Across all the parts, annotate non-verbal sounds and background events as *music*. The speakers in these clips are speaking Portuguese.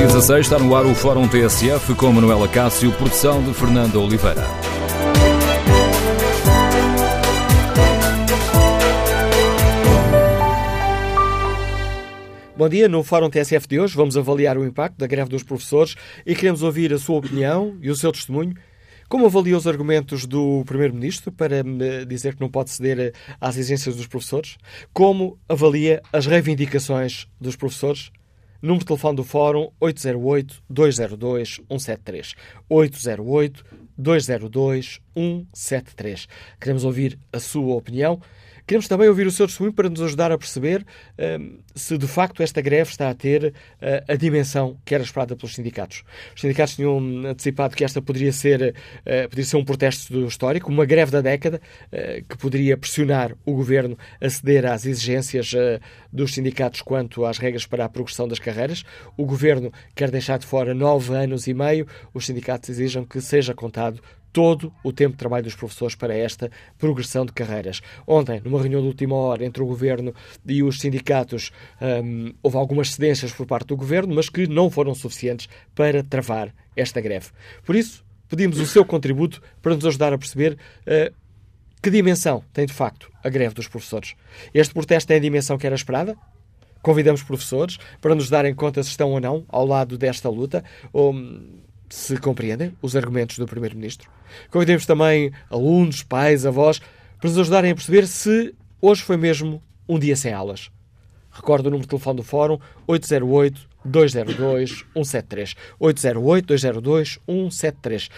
16 está no ar o Fórum TSF com Manuela Cássio, produção de Fernanda Oliveira. Bom dia, no Fórum TSF de hoje vamos avaliar o impacto da greve dos professores e queremos ouvir a sua opinião e o seu testemunho. Como avalia os argumentos do Primeiro-Ministro para dizer que não pode ceder às exigências dos professores? Como avalia as reivindicações dos professores? Número de telefone do Fórum 808-202-173. 808-202-173. Queremos ouvir a sua opinião. Queremos também ouvir o seu testemunho para nos ajudar a perceber uh, se de facto esta greve está a ter uh, a dimensão que era esperada pelos sindicatos. Os sindicatos tinham antecipado que esta poderia ser, uh, poderia ser um protesto histórico, uma greve da década, que poderia pressionar o governo a ceder às exigências dos sindicatos quanto às regras para a progressão das carreiras. O governo quer deixar de fora nove anos e meio, os sindicatos exigem que seja contado todo o tempo de trabalho dos professores para esta progressão de carreiras. Ontem, numa reunião de última hora entre o Governo e os sindicatos, hum, houve algumas cedências por parte do Governo, mas que não foram suficientes para travar esta greve. Por isso, pedimos o seu contributo para nos ajudar a perceber uh, que dimensão tem de facto a greve dos professores. Este protesto tem a dimensão que era esperada? Convidamos professores para nos darem conta se estão ou não ao lado desta luta. Ou, se compreendem os argumentos do Primeiro-Ministro. Convidemos também alunos, pais, avós, para nos ajudarem a perceber se hoje foi mesmo um dia sem aulas. Recordo o número de telefone do Fórum 808 202 173. 808 202 173.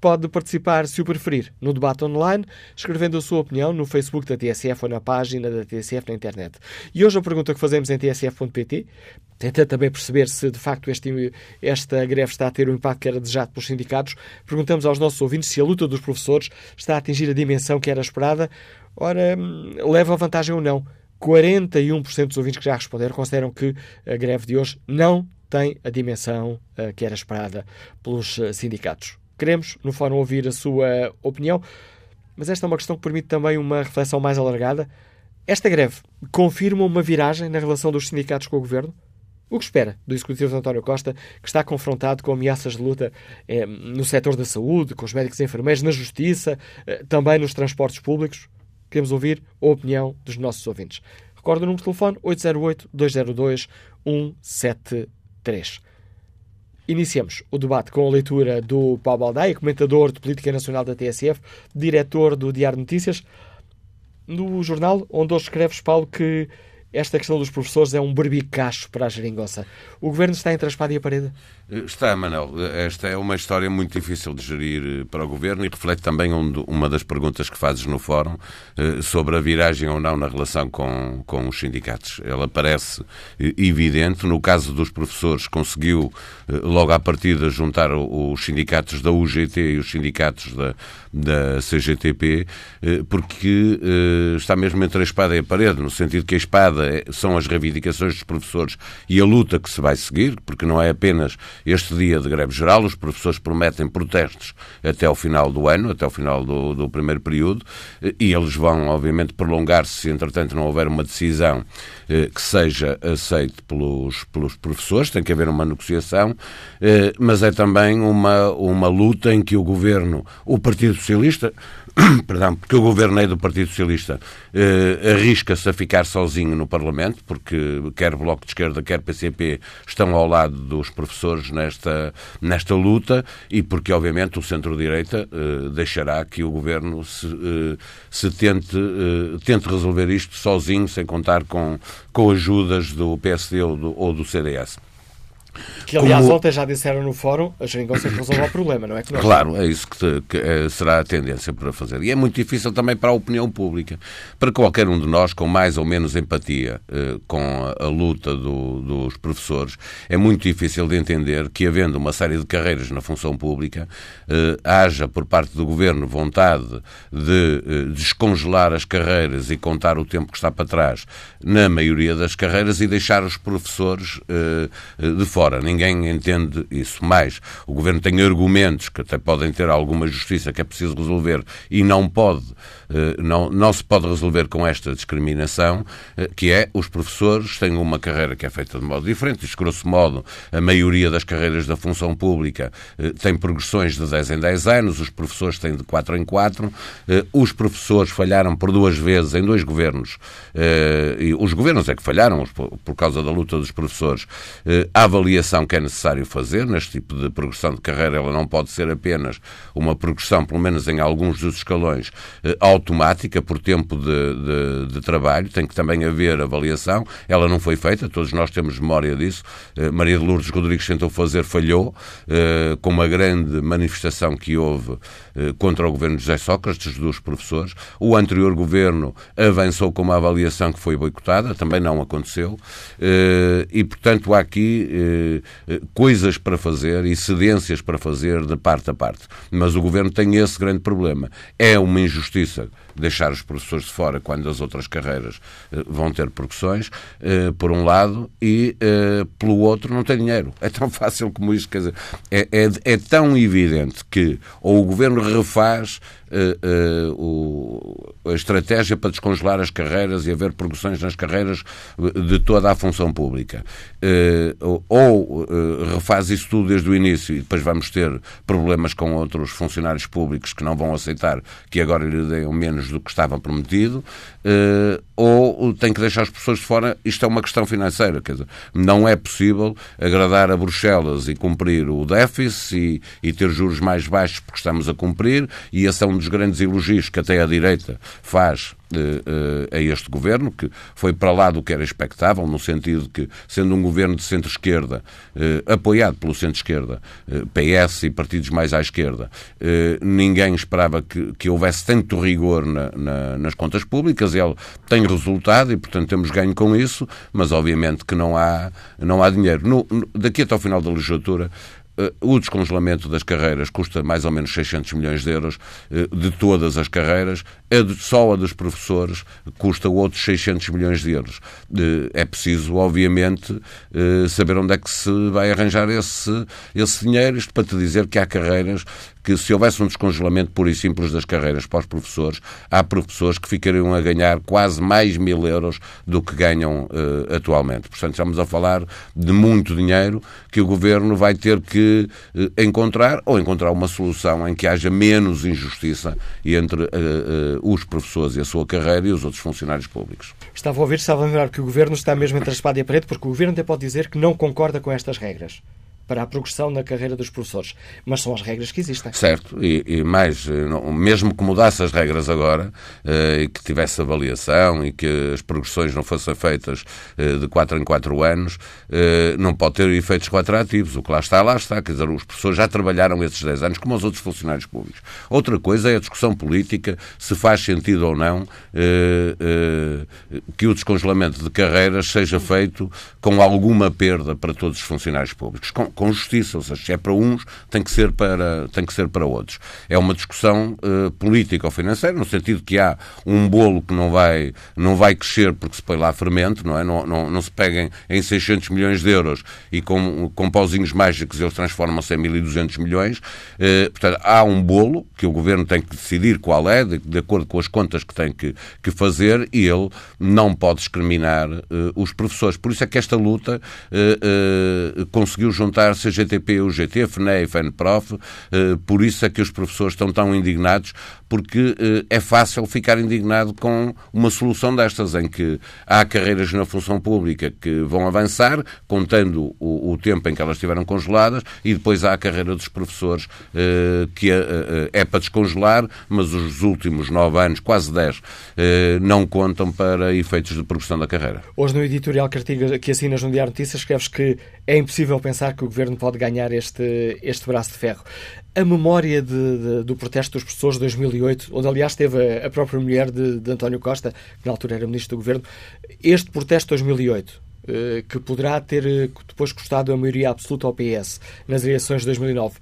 Pode participar, se o preferir, no debate online, escrevendo a sua opinião no Facebook da TSF ou na página da TSF na internet. E hoje a pergunta que fazemos em tsf.pt tenta também perceber se de facto este, esta greve está a ter o impacto que era desejado pelos sindicatos. Perguntamos aos nossos ouvintes se a luta dos professores está a atingir a dimensão que era esperada. Ora, hum, leva vantagem ou não? 41% dos ouvintes que já responderam consideram que a greve de hoje não tem a dimensão uh, que era esperada pelos uh, sindicatos. Queremos, no fórum, ouvir a sua opinião, mas esta é uma questão que permite também uma reflexão mais alargada. Esta greve confirma uma viragem na relação dos sindicatos com o governo? O que espera do Executivo António Costa, que está confrontado com ameaças de luta eh, no setor da saúde, com os médicos e enfermeiros, na justiça, eh, também nos transportes públicos? Queremos ouvir a opinião dos nossos ouvintes. Recordo o número de telefone 808-202-173. Iniciamos o debate com a leitura do Paulo Baldaia, comentador de Política Nacional da TSF, diretor do Diário Notícias. No jornal, onde hoje escreves, Paulo, que esta questão dos professores é um berbicacho para a geringonça. O governo está entre a espada e a parede? Está, Manel. Esta é uma história muito difícil de gerir eh, para o governo e reflete também uma das perguntas que fazes no fórum eh, sobre a viragem ou não na relação com, com os sindicatos. Ela parece eh, evidente. No caso dos professores, conseguiu logo à partida juntar os sindicatos da UGT e os sindicatos da, da CGTP, porque está mesmo entre a espada e a parede, no sentido que a espada são as reivindicações dos professores e a luta que se vai seguir, porque não é apenas este dia de greve geral. Os professores prometem protestos até ao final do ano, até ao final do, do primeiro período, e eles vão, obviamente, prolongar-se se, entretanto, não houver uma decisão eh, que seja aceite pelos, pelos professores. Tem que haver uma negociação, eh, mas é também uma, uma luta em que o governo, o Partido Socialista, *coughs* perdão, porque o governo é do Partido Socialista, eh, arrisca-se a ficar sozinho no Parlamento, porque quer Bloco de Esquerda, quer PCP estão ao lado dos professores nesta, nesta luta e porque, obviamente, o centro-direita eh, deixará que o governo se, eh, se tente, eh, tente resolver isto sozinho, sem contar com, com ajudas do PSD ou do, ou do CDS. Que, aliás, Como... ontem já disseram no fórum, a geringonça resolve o problema, não é? Que nós... Claro, é isso que, te, que é, será a tendência para fazer. E é muito difícil também para a opinião pública, para qualquer um de nós com mais ou menos empatia eh, com a, a luta do, dos professores, é muito difícil de entender que, havendo uma série de carreiras na função pública, eh, haja por parte do governo vontade de eh, descongelar as carreiras e contar o tempo que está para trás na maioria das carreiras e deixar os professores eh, de fora fora. Ninguém entende isso. Mais, o Governo tem argumentos que até podem ter alguma justiça que é preciso resolver e não pode não, não se pode resolver com esta discriminação, que é os professores têm uma carreira que é feita de modo diferente. Isto, grosso modo, a maioria das carreiras da função pública tem progressões de 10 em 10 anos, os professores têm de 4 em 4. Os professores falharam por duas vezes em dois governos, e os governos é que falharam por causa da luta dos professores. A avaliação que é necessário fazer neste tipo de progressão de carreira, ela não pode ser apenas uma progressão, pelo menos em alguns dos escalões, eh, automática por tempo de, de, de, trabalho, tem que também haver avaliação. Ela não foi feita, todos nós temos memória disso. Eh, Maria de Lourdes Rodrigues tentou fazer, falhou, eh, com uma grande manifestação que houve contra o governo de José Sócrates, dos professores. O anterior governo avançou com uma avaliação que foi boicotada, também não aconteceu. E, portanto, há aqui coisas para fazer e cedências para fazer de parte a parte. Mas o governo tem esse grande problema. É uma injustiça but deixar os professores de fora quando as outras carreiras eh, vão ter progressões, eh, por um lado, e eh, pelo outro não tem dinheiro. É tão *laughs* fácil como isso. Quer dizer, é, é, é tão evidente que ou o governo refaz uh, uh, o, a estratégia para descongelar as carreiras e haver progressões nas carreiras de toda a função pública. Uh, ou refaz isso tudo desde o início e depois vamos ter problemas com outros funcionários públicos que não vão aceitar que agora lhe deem menos do que estava prometido, ou tem que deixar as pessoas de fora. Isto é uma questão financeira, quer dizer, não é possível agradar a Bruxelas e cumprir o déficit e, e ter juros mais baixos porque estamos a cumprir, e esse é um dos grandes elogios que até a direita faz eh, eh, a este governo, que foi para lá do que era expectável, no sentido que, sendo um governo de centro-esquerda, eh, apoiado pelo centro-esquerda, PS e partidos mais à esquerda, ninguém esperava que, que houvesse tanto rigor na, na, nas contas públicas. Ele tem resultado e, portanto, temos ganho com isso, mas obviamente que não há, não há dinheiro. No, no, daqui até ao final da legislatura, eh, o descongelamento das carreiras custa mais ou menos 600 milhões de euros eh, de todas as carreiras, só a dos professores custa outros 600 milhões de euros. É preciso, obviamente, eh, saber onde é que se vai arranjar esse, esse dinheiro, isto para te dizer que há carreiras que se houvesse um descongelamento puro e simples das carreiras para os professores, há professores que ficariam a ganhar quase mais mil euros do que ganham uh, atualmente. Portanto, estamos a falar de muito dinheiro que o governo vai ter que uh, encontrar ou encontrar uma solução em que haja menos injustiça entre uh, os professores e a sua carreira e os outros funcionários públicos. Estava a ouvir, estava a lembrar que o governo está mesmo entre a espada e a parede, porque o governo até pode dizer que não concorda com estas regras para a progressão na carreira dos professores. Mas são as regras que existem. Certo, e, e mais, eh, mesmo que mudasse as regras agora, eh, e que tivesse avaliação e que as progressões não fossem feitas eh, de 4 em 4 anos, não pode ter efeitos retroativos. O que lá está, lá está. Quer dizer, os professores já trabalharam esses 10 anos como os outros funcionários públicos. Outra coisa é a discussão política, se faz sentido ou não que o descongelamento de carreiras seja feito com alguma perda para todos os funcionários públicos. Com, com justiça, ou seja, se é para uns, tem que ser para, tem que ser para outros. É uma discussão uh, política ou financeira, no sentido que há um bolo que não vai, não vai crescer porque se põe lá fermento, não é? Não, não, não se peguem em 600 milhões de euros e com, com pauzinhos mágicos eles transformam-se em 1.200 milhões. Uh, portanto, há um bolo que o Governo tem que decidir qual é, de, de acordo com as contas que tem que, que fazer, e ele não pode discriminar uh, os professores. Por isso é que esta luta conseguiu juntar a CGTP, UGT, FNE e FENPROF, eh, por isso é que os professores estão tão indignados, porque eh, é fácil ficar indignado com uma solução destas, em que há carreiras na função pública que vão avançar, contando o, o tempo em que elas estiveram congeladas, e depois há a carreira dos professores eh, que é para descongelar, mas os últimos nove anos, quase dez, não contam para efeitos de progressão da carreira. Hoje no editorial que, que assinas no Diário Notícias escreves que é impossível pensar que o Governo pode ganhar este, este braço de ferro. A memória de, de, do protesto dos professores de 2008, onde aliás teve a, a própria mulher de, de, António Costa, que na altura era Ministro do Governo, este protesto de 2008, eh, que poderá ter eh, depois custado a maioria absoluta ao PS nas eleições de 2009,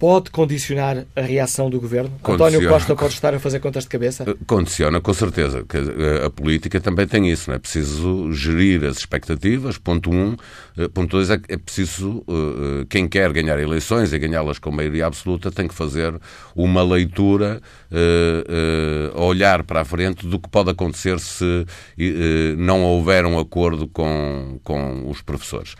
pode condicionar a reação do governo? Condiciona. António Costa pode estar a fazer contas de cabeça? Eh, condiciona, com certeza. Eh, a política também tem isso, não é? preciso gerir as expectativas, ponto um. Eh, ponto dois, é, é preciso, quem quer ganhar eleições e ganhá-las com maioria absoluta, tem que fazer uma leitura, olhar para a frente do que pode acontecer se não houver um acordo com, com os professores.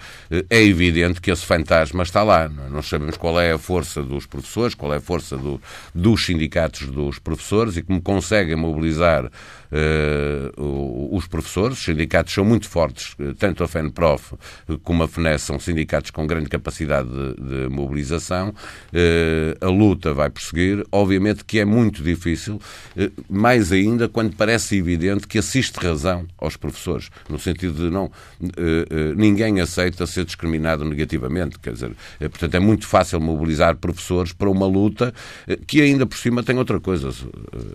É evidente que esse fantasma está lá. Não é? Nós sabemos qual é a força dos professores, qual é a força do, dos sindicatos dos professores e como conseguem mobilizar uh, os professores. Os sindicatos são muito fortes, eh, tanto a FENPROF como a FNES são sindicatos com grande capacidade de, de mobilização. Uh, a luta vai prosseguir. Obviamente que é muito difícil, uh, mais ainda quando parece evidente que assiste razão aos professores, no sentido de não ninguém aceita ser discriminado negativamente. Quer dizer, portanto, é muito fácil mobilizar professores para uma luta que ainda por cima tem outra coisa.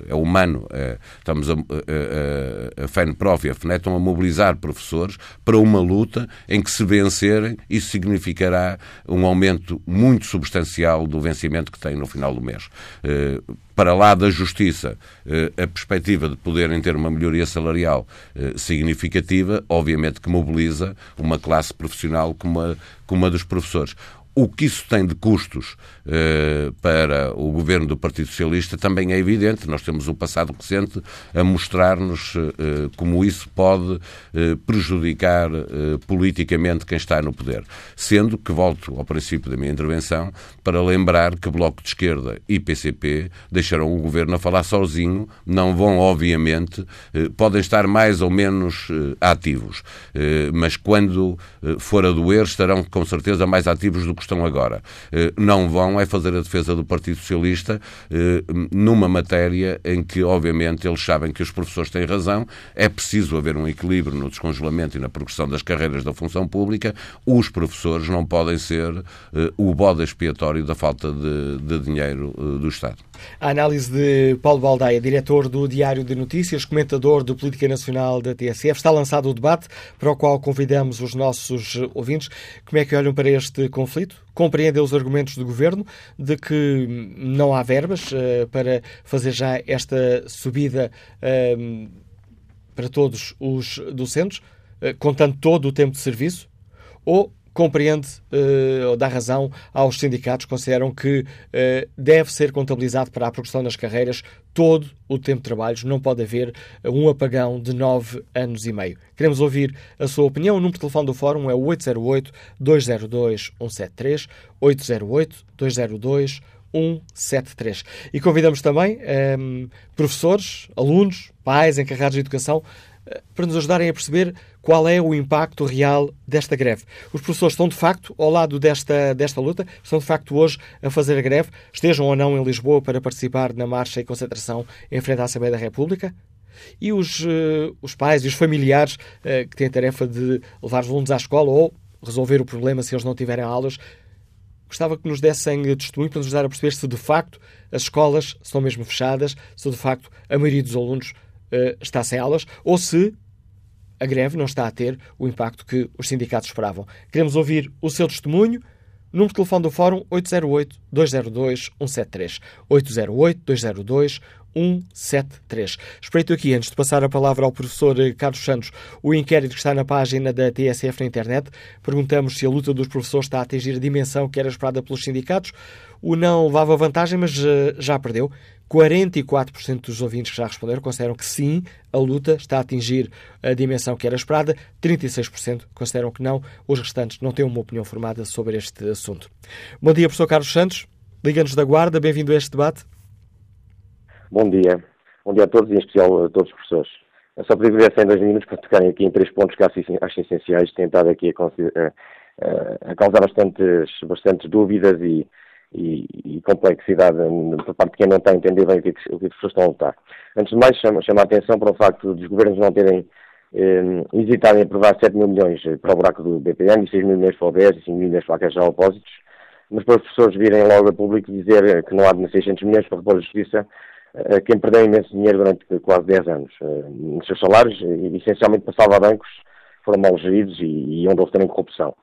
É humano. É, estamos a, a, a FENPROF e a FNET estão a mobilizar professores para uma luta em que se vencerem, isso significará um aumento muito substancial do vencimento que têm no final do mês. Eh, para lá da justiça, eh, a perspectiva de poderem ter uma melhoria salarial eh, significativa, obviamente que mobiliza uma classe profissional como a, como a dos professores. O que isso tem de custos eh, para o governo do Partido Socialista também é evidente. Nós temos um passado recente a mostrar-nos eh, como isso pode eh, prejudicar eh, politicamente quem está no poder. Sendo que volto ao princípio da minha intervenção para lembrar que Bloco de Esquerda e PCP deixarão o governo a falar sozinho, não vão, obviamente, eh, podem estar mais ou menos eh, ativos, mas quando for a doer estarão com certeza mais ativos do que estão agora. Eh, não vão é fazer a defesa do Partido Socialista eh, numa matéria em que, obviamente, eles sabem que os professores têm razão, é preciso haver um equilíbrio no descongelamento e na progressão das carreiras da função pública. Os professores não podem ser eh, o bode expiatório da falta de, de dinheiro do Estado. A análise de Paulo Baldaia, diretor do Diário de Notícias, comentador do Política Nacional da TSF. Está lançado o debate para o qual convidamos os nossos ouvintes. Como é que olham para este conflito? Compreendem os argumentos do governo de que não há verbas uh, para fazer já esta subida uh, para todos os docentes, uh, contando todo o tempo de serviço? Ou compreende uh, ou dá razão aos sindicatos que consideram que uh, deve ser contabilizado para a progressão das carreiras todo o tempo de trabalho, não pode haver um apagão de nove anos e meio. Queremos ouvir a sua opinião. O número de telefone do Fórum é o 808-202-173, 808-202-173. 173. E convidamos também um, ehm, professores, alunos, pais, encarregados de educação para nos ajudarem a perceber qual é o impacto real desta greve. Os professores estão, de facto, ao lado desta, desta luta, estão, de facto, hoje a fazer a greve, estejam ou não em Lisboa para participar na marcha e concentração em frente à Assembleia da República. E os, uh, os pais e os familiares uh, que têm a tarefa de levar os alunos à escola ou resolver o problema se eles não tiverem aulas, gostava que nos dessem testemunho para nos ajudar a perceber se de facto as escolas estão mesmo fechadas, se de facto a maioria dos alunos está sem aulas ou se a greve não está a ter o impacto que os sindicatos esperavam. Queremos ouvir o seu testemunho. Número de telefone do Fórum 808-202-173. 808-202-173. 173. Espreito aqui, antes de passar a palavra ao professor Carlos Santos, o inquérito que está na página da TSF na internet. Perguntamos se a luta dos professores está a atingir a dimensão que era esperada pelos sindicatos. O não levava vantagem, mas eh, já perdeu. 44% dos ouvintes que já responderam consideram que sim, a luta está a atingir a dimensão que era esperada. 36% consideram que não. Os restantes não têm uma opinião formada sobre este assunto. Bom dia, professor Carlos Santos. Liga-nos da Guarda. Bem-vindo a este debate. Bom dia. Bom dia a todos e em especial a todos os professores. Eu só pedi ver em dois minutos para tocarem aqui em três pontos que acho essenciais, tentado aqui a, a, a causar bastantes, bastantes dúvidas e, e, e, complexidade por parte de quem não está a entender bem o que, o que as pessoas estão a lutar. Antes de mais, chama, a atenção para o facto dos governos não terem eh, hesitado em aprovar 7 mil milhões para o buraco do BPM e 6 mil milhões para o OBS e 5 mil milhões para a Caixa de Opósitos, mas para os professores virem logo a público dizer que não há de 600 milhões para repor a justiça eh, quem perdeu imenso dinheiro durante quase 10 anos. Eh, os seus salários, essencialmente para salvar bancos, foram mal geridos e, e onde houve também corrupção.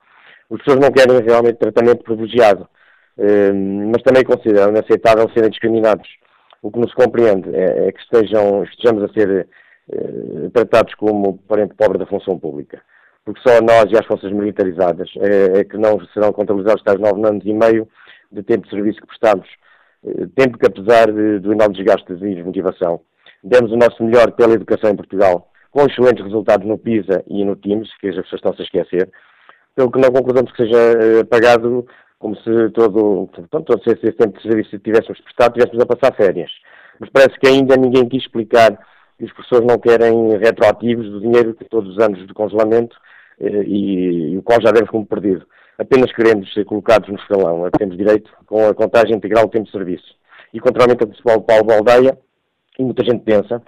Os pessoas não querem realmente tratamento privilegiado. Mas também consideram inaceitável serem discriminados. O que nos compreende é, é que estejam, estejamos a ser tratados como parente pobre da função pública porque só nós e as forças militarizadas é, é que não serão contabilizados tais nove anos e meio de tempo de serviço que prestamos. Eh, tempo que, apesar de, do enorme desgaste e desmotivação, demos o nosso melhor pela educação em Portugal, com excelentes resultados no PISA e no TIMS, que as pessoas estão-se a esquecer, pelo que não concordamos que seja eh, pagado como se todo, todo esse tempo de serviço tivéssemos prestado, tivéssemos a passar férias. Mas parece que ainda ninguém quis explicar que os professores não querem retroativos do dinheiro que todos os anos de congelamento eh, e, e, o qual já demos como perdido. Apenas queremos ser colocados no escalão. Temos direito com a contagem integral do tempo de serviço. E contrariamente ao que o Paulo Baldeia, e muita gente pensa,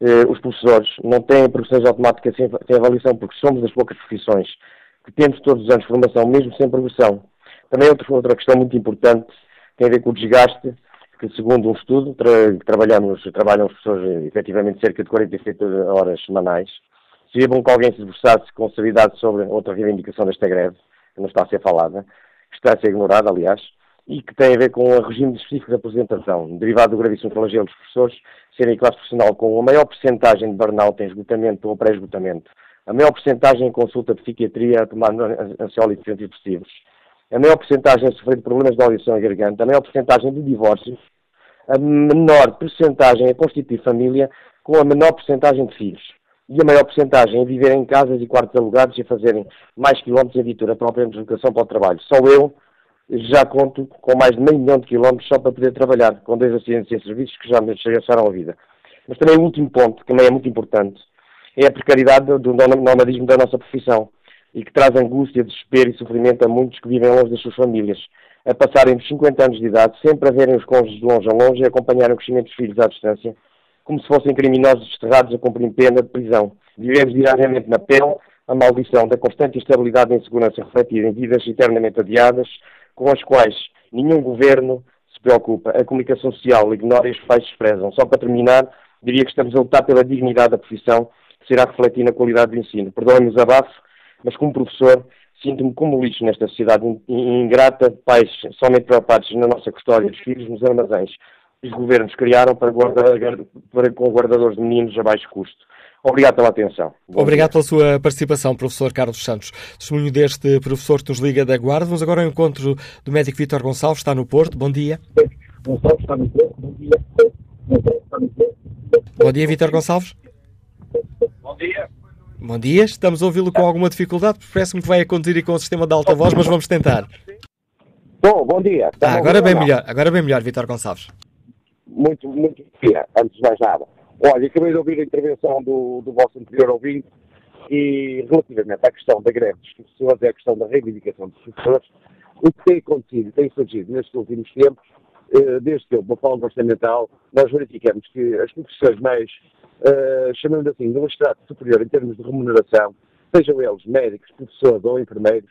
eh, os professores não têm profissões automáticas sem, sem avaliação, porque somos das poucas profissões que temos todos os anos formação, mesmo sem progressão. Também outra, outra questão muito importante tem a ver com o desgaste, que segundo um estudo, tra trabalhamos, trabalham os professores efetivamente cerca de 47 horas semanais, Seria bom que alguém se esforçasse com seriedade sobre outra reivindicação desta greve, que não está a ser falada, que está a ser ignorada, aliás, e que tem a ver com o regime específico de aposentação, derivado do gravíssimo flagelo dos professores serem classe profissional com a maior percentagem de burnout em esgotamento ou pré-esgotamento, a maior percentagem em consulta de psiquiatria a tomar ansiolíticos antidepressivos, a maior percentagem a sofrer de problemas de audição e garganta, a maior percentagem de divórcios, a menor percentagem a constituir família com a menor percentagem de filhos e a maior porcentagem a viver em casas e quartos alugados e a fazerem mais quilómetros e a viatura própria de deslocação para o trabalho. Só eu já conto com mais de meio milhão de quilómetros só para poder trabalhar, com dois acidentes em serviços que já me chegaram à vida. Mas também o último ponto, que também é muito importante, é a precariedade do nomadismo da nossa profissão e que traz angústia, desespero e sofrimento a muitos que vivem longe das suas famílias, a passarem dos 50 anos de idade, sempre a verem os cônjuges de longe a longe e acompanharem o crescimento dos filhos à distância, como se fossem criminosos desterrados a cumprir pena de prisão. Vivemos diariamente na pele a maldição da constante instabilidade e insegurança refletida em vidas eternamente adiadas, com as quais nenhum governo se preocupa. A comunicação social ignora e os pais desprezam. Só para terminar, diria que estamos a lutar pela dignidade da profissão, que será refletir na qualidade do ensino. Perdoem-me os abafos, mas como professor, sinto-me como lixo nesta sociedade ingrata, pais somente preocupados na nossa custódia dos filhos nos armazéns os governos criaram para, guardar, para com guardadores de meninos a baixo custo. Obrigado pela atenção. Bom Obrigado dia. pela sua participação, professor Carlos Santos. Testemunho deste professor que nos liga da Guarda. Vamos agora ao encontro do médico Vítor Gonçalves, está no Porto. Bom dia. Gonçalves está no Porto. Bom dia. Bom dia, Vítor Gonçalves. Bom dia. Bom dia. Estamos a ouvi-lo com alguma dificuldade, parece-me que vai a conduzir com o sistema de alta voz, mas vamos tentar. Bom, bom dia. Ah, agora bem melhor, agora bem melhor, Vítor Gonçalves muito, muito pequena, antes de mais nada. Olha, acabei de ouvir a intervenção do, do vosso anterior ouvinte e relativamente à questão da greve dos professores e à questão da reivindicação dos professores, o que tem acontecido, tem surgido nestes últimos tempos, eh, desde que houve uma pausa orçamental, nós verificamos que as profissões mais, uh, chamando assim, de um estrato superior em termos de remuneração, sejam eles médicos, professores ou enfermeiros,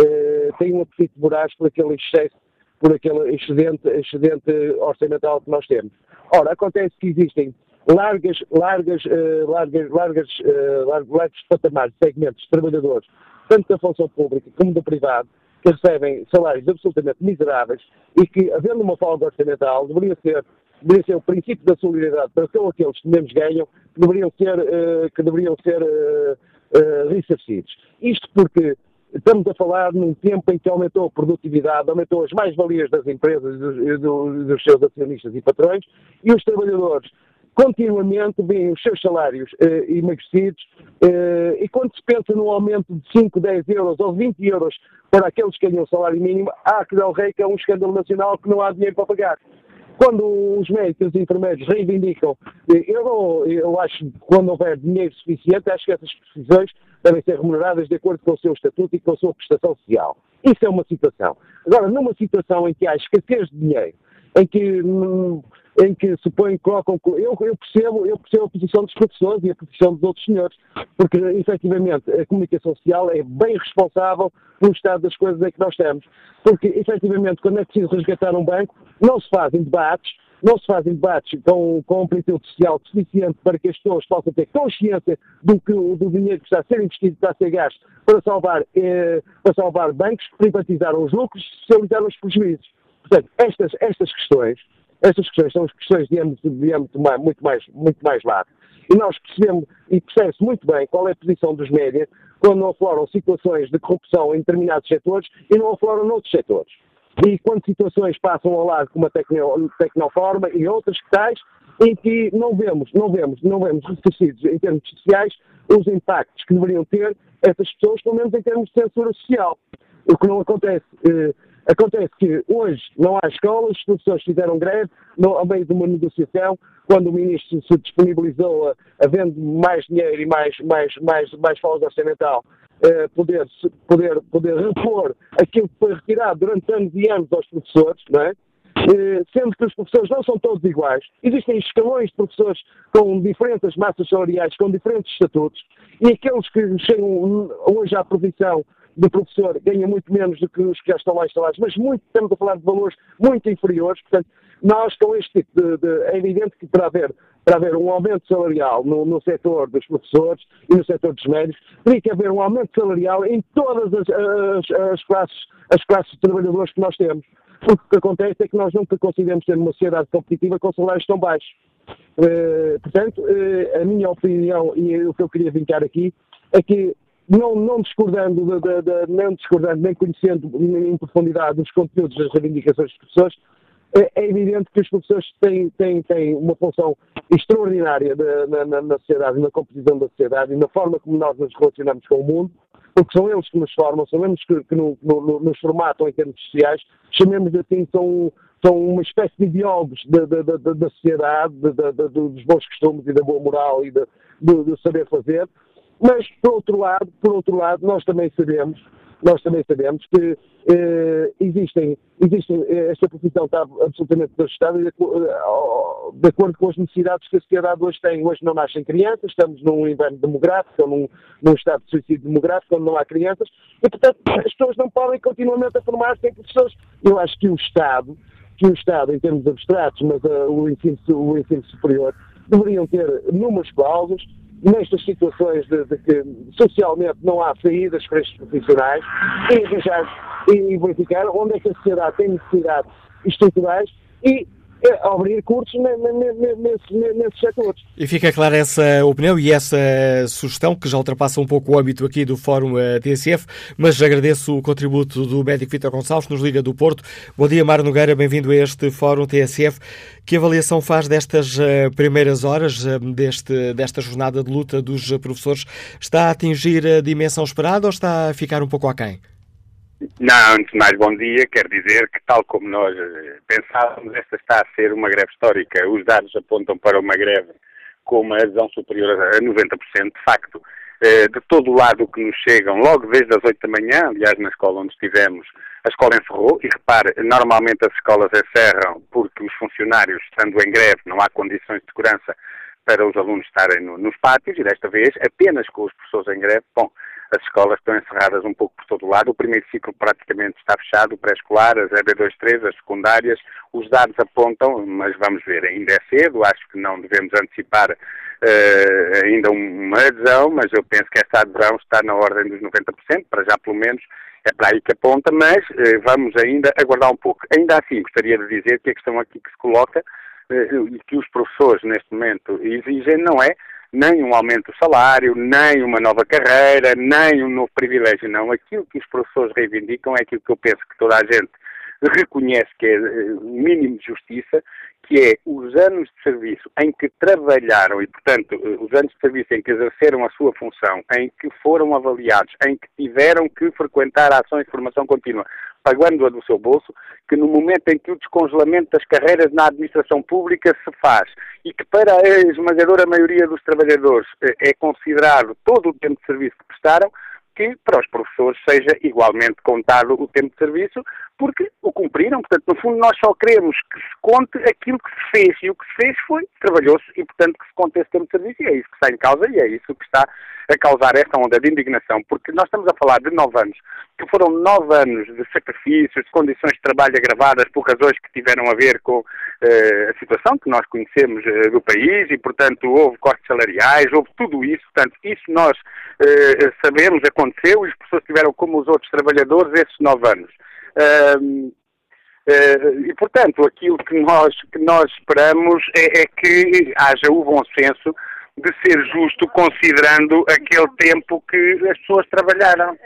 uh, têm um apetite voraz por aquele excesso por aquele excedente, excedente orçamental que nós temos. Ora, acontece que existem largas, largas, uh, largas, largas, uh, largos patamares, segmentos de trabalhadores, tanto da função pública como do privado, que recebem salários absolutamente miseráveis e que, havendo uma folga orçamental, deveria ser, deveria ser o princípio da solidariedade para todos aqueles que menos ganham, que deveriam ser, uh, que deveriam ser ressarcidos. Isto porque Estamos a falar num tempo em que aumentou a produtividade, aumentou as mais-valias das empresas e dos, dos seus acionistas e patrões, e os trabalhadores continuamente veem os seus salários eh, emagrecidos e quando se pensa num aumento de 5, 10 euros ou 20 euros para aqueles que ganham o salário mínimo, há que dar o rei que é um escândalo nacional que não há dinheiro para pagar. Quando os médicos e enfermeiros reivindicam, eh, eu, eu acho que quando houver dinheiro suficiente, acho que essas profissões devem ser remuneradas de acordo com o seu estatuto e com a sua prestação social. Isso é uma situação. Agora, numa situação em que há escassez de dinheiro, em que, hum, em que se põem, colocam. Eu, eu, percebo, eu percebo a posição dos professores e a posição dos outros senhores, porque efetivamente a comunicação social é bem responsável pelo estado das coisas em que nós estamos. Porque efetivamente, quando é preciso resgatar um banco, não se fazem debates, não se fazem debates com, com amplitude social suficiente para que as pessoas possam ter consciência do, que, do dinheiro que está a ser investido, está a ser gasto para salvar, eh, para salvar bancos privatizaram os lucros socializaram os prejuízos. Portanto, estas, estas questões, estas questões são as questões de âmbito, de âmbito muito, mais, muito mais largo. E nós percebemos, e percebe-se muito bem qual é a posição dos médias quando afloram situações de corrupção em determinados setores e não afloram noutros setores. E quando situações passam ao lado como a tecno, Tecnoforma e outras que tais, em que não vemos, não vemos, não vemos reconhecidos em termos sociais os impactos que deveriam ter essas pessoas, pelo menos em termos de censura social. O que não acontece. Acontece que hoje não há escolas, os professores fizeram greve, no, ao meio de uma negociação, quando o ministro se disponibilizou a, havendo mais dinheiro e mais, mais, mais, mais folga orçamental, eh, poder, poder, poder repor aquilo que foi retirado durante anos e anos aos professores, não é? Eh, sendo que os professores não são todos iguais, existem escalões de professores com diferentes massas salariais, com diferentes estatutos, e aqueles que chegam hoje à posição de professor ganham muito menos do que os que já estão lá instalados, mas muito, estamos a falar de valores muito inferiores, portanto, nós com este tipo de, de é evidente que para haver, para haver um aumento salarial no, no setor dos professores e no setor dos médicos, teria que haver um aumento salarial em todas as, as, as classes, as classes de trabalhadores que nós temos. Porque o que acontece é que nós nunca conseguimos ter uma sociedade competitiva com salários tão baixos. Uh, portanto, uh, a minha opinião e o que eu queria vincar aqui é que não, não discordando, de, de, de, não discordando nem conhecendo em profundidade os conteúdos das reivindicações dos professores, é, é, evidente que os professores têm, têm, têm uma função extraordinária na, na, na, sociedade, na composição da sociedade e na forma como nós nos relacionamos com o mundo, porque são eles que nos formam, são eles que, que no, no, nos formatam em termos sociais, chamemos assim, são, são uma espécie de ideólogos da, da, da, da sociedade, dos bons costumes e da boa moral e do saber fazer, mas, por outro lado, por outro lado, nós também sabemos, nós também sabemos que eh, existem, existem, eh, esta posição está absolutamente ajustada de, eh, de acordo com as necessidades que a sociedade hoje tem. Hoje não nascem crianças, estamos num inverno demográfico, num, num estado de suicídio demográfico, onde não há crianças, e portanto as pessoas não podem continuamente a formar-se em professores. Eu acho que o Estado, que o Estado, em termos abstratos, mas uh, o, ensino, o ensino superior, deveriam ter números clausos nestas situações de, de, que socialmente não há saídas para estes profissionais e, arranjar, e verificar onde é que a sociedade tem necessidades estruturais e abrir cursos nesses, setores. E fica clara essa opinião e essa sugestão, que já ultrapassa um pouco o âmbito aqui do Fórum eh, TSF, mas agradeço o contributo do médico Vitor Gonçalves, nos Liga do Porto. Bom dia, Mário Nogueira, bem-vindo a este Fórum TSF. Que avaliação faz destas eh, primeiras horas, eh, deste, desta jornada de luta dos professores? Está a atingir a dimensão esperada ou está a ficar um pouco aquém? Não, antes de mais, bom dia. Quero dizer que, tal como nós eh, pensávamos, esta está a ser uma greve histórica. Os dados apontam para uma greve com uma adesão superior a 90%. De facto, eh, de todo lado que nos chegam, logo desde as 8 da manhã, aliás, na escola onde estivemos, a escola encerrou. E repare, normalmente as escolas encerram porque os funcionários, estando em greve, não há condições de segurança para os alunos estarem no, nos pátios, e desta vez, apenas com os professores em greve, bom, as escolas estão encerradas um pouco por todo lado. O primeiro ciclo praticamente está fechado, o pré-escolar, as EB23, as secundárias. Os dados apontam, mas vamos ver, ainda é cedo, acho que não devemos antecipar uh, ainda uma adesão, mas eu penso que esta adesão está na ordem dos 90%, para já pelo menos é para aí que aponta, mas uh, vamos ainda aguardar um pouco. Ainda assim, gostaria de dizer que a questão aqui que se coloca e que os professores neste momento exigem não é nem um aumento do salário, nem uma nova carreira, nem um novo privilégio, não. Aquilo que os professores reivindicam é aquilo que eu penso que toda a gente reconhece que é eh, mínimo de justiça, que é os anos de serviço em que trabalharam e, portanto, eh, os anos de serviço em que exerceram a sua função, em que foram avaliados, em que tiveram que frequentar ações de formação contínua, pagando-a do seu bolso, que no momento em que o descongelamento das carreiras na administração pública se faz e que para a esmagadora maioria dos trabalhadores eh, é considerado todo o tempo de serviço que prestaram, que para os professores seja igualmente contado o tempo de serviço, porque o cumpriram. Portanto, no fundo, nós só queremos que se conte aquilo que se fez. E o que se fez foi, trabalhou-se, e portanto que se conte esse tempo de serviço. E é isso que está em causa e é isso que está a causar esta onda de indignação, porque nós estamos a falar de nove anos, que foram nove anos de sacrifícios, de condições de trabalho agravadas por razões que tiveram a ver com uh, a situação que nós conhecemos uh, do país e, portanto, houve cortes salariais, houve tudo isso. Portanto, isso nós uh, sabemos, aconteceu e as pessoas tiveram como os outros trabalhadores esses nove anos. Uh, e, portanto, aquilo que nós, que nós esperamos é, é, que haja o bom senso de ser justo considerando aquele tempo que as pessoas trabalharam.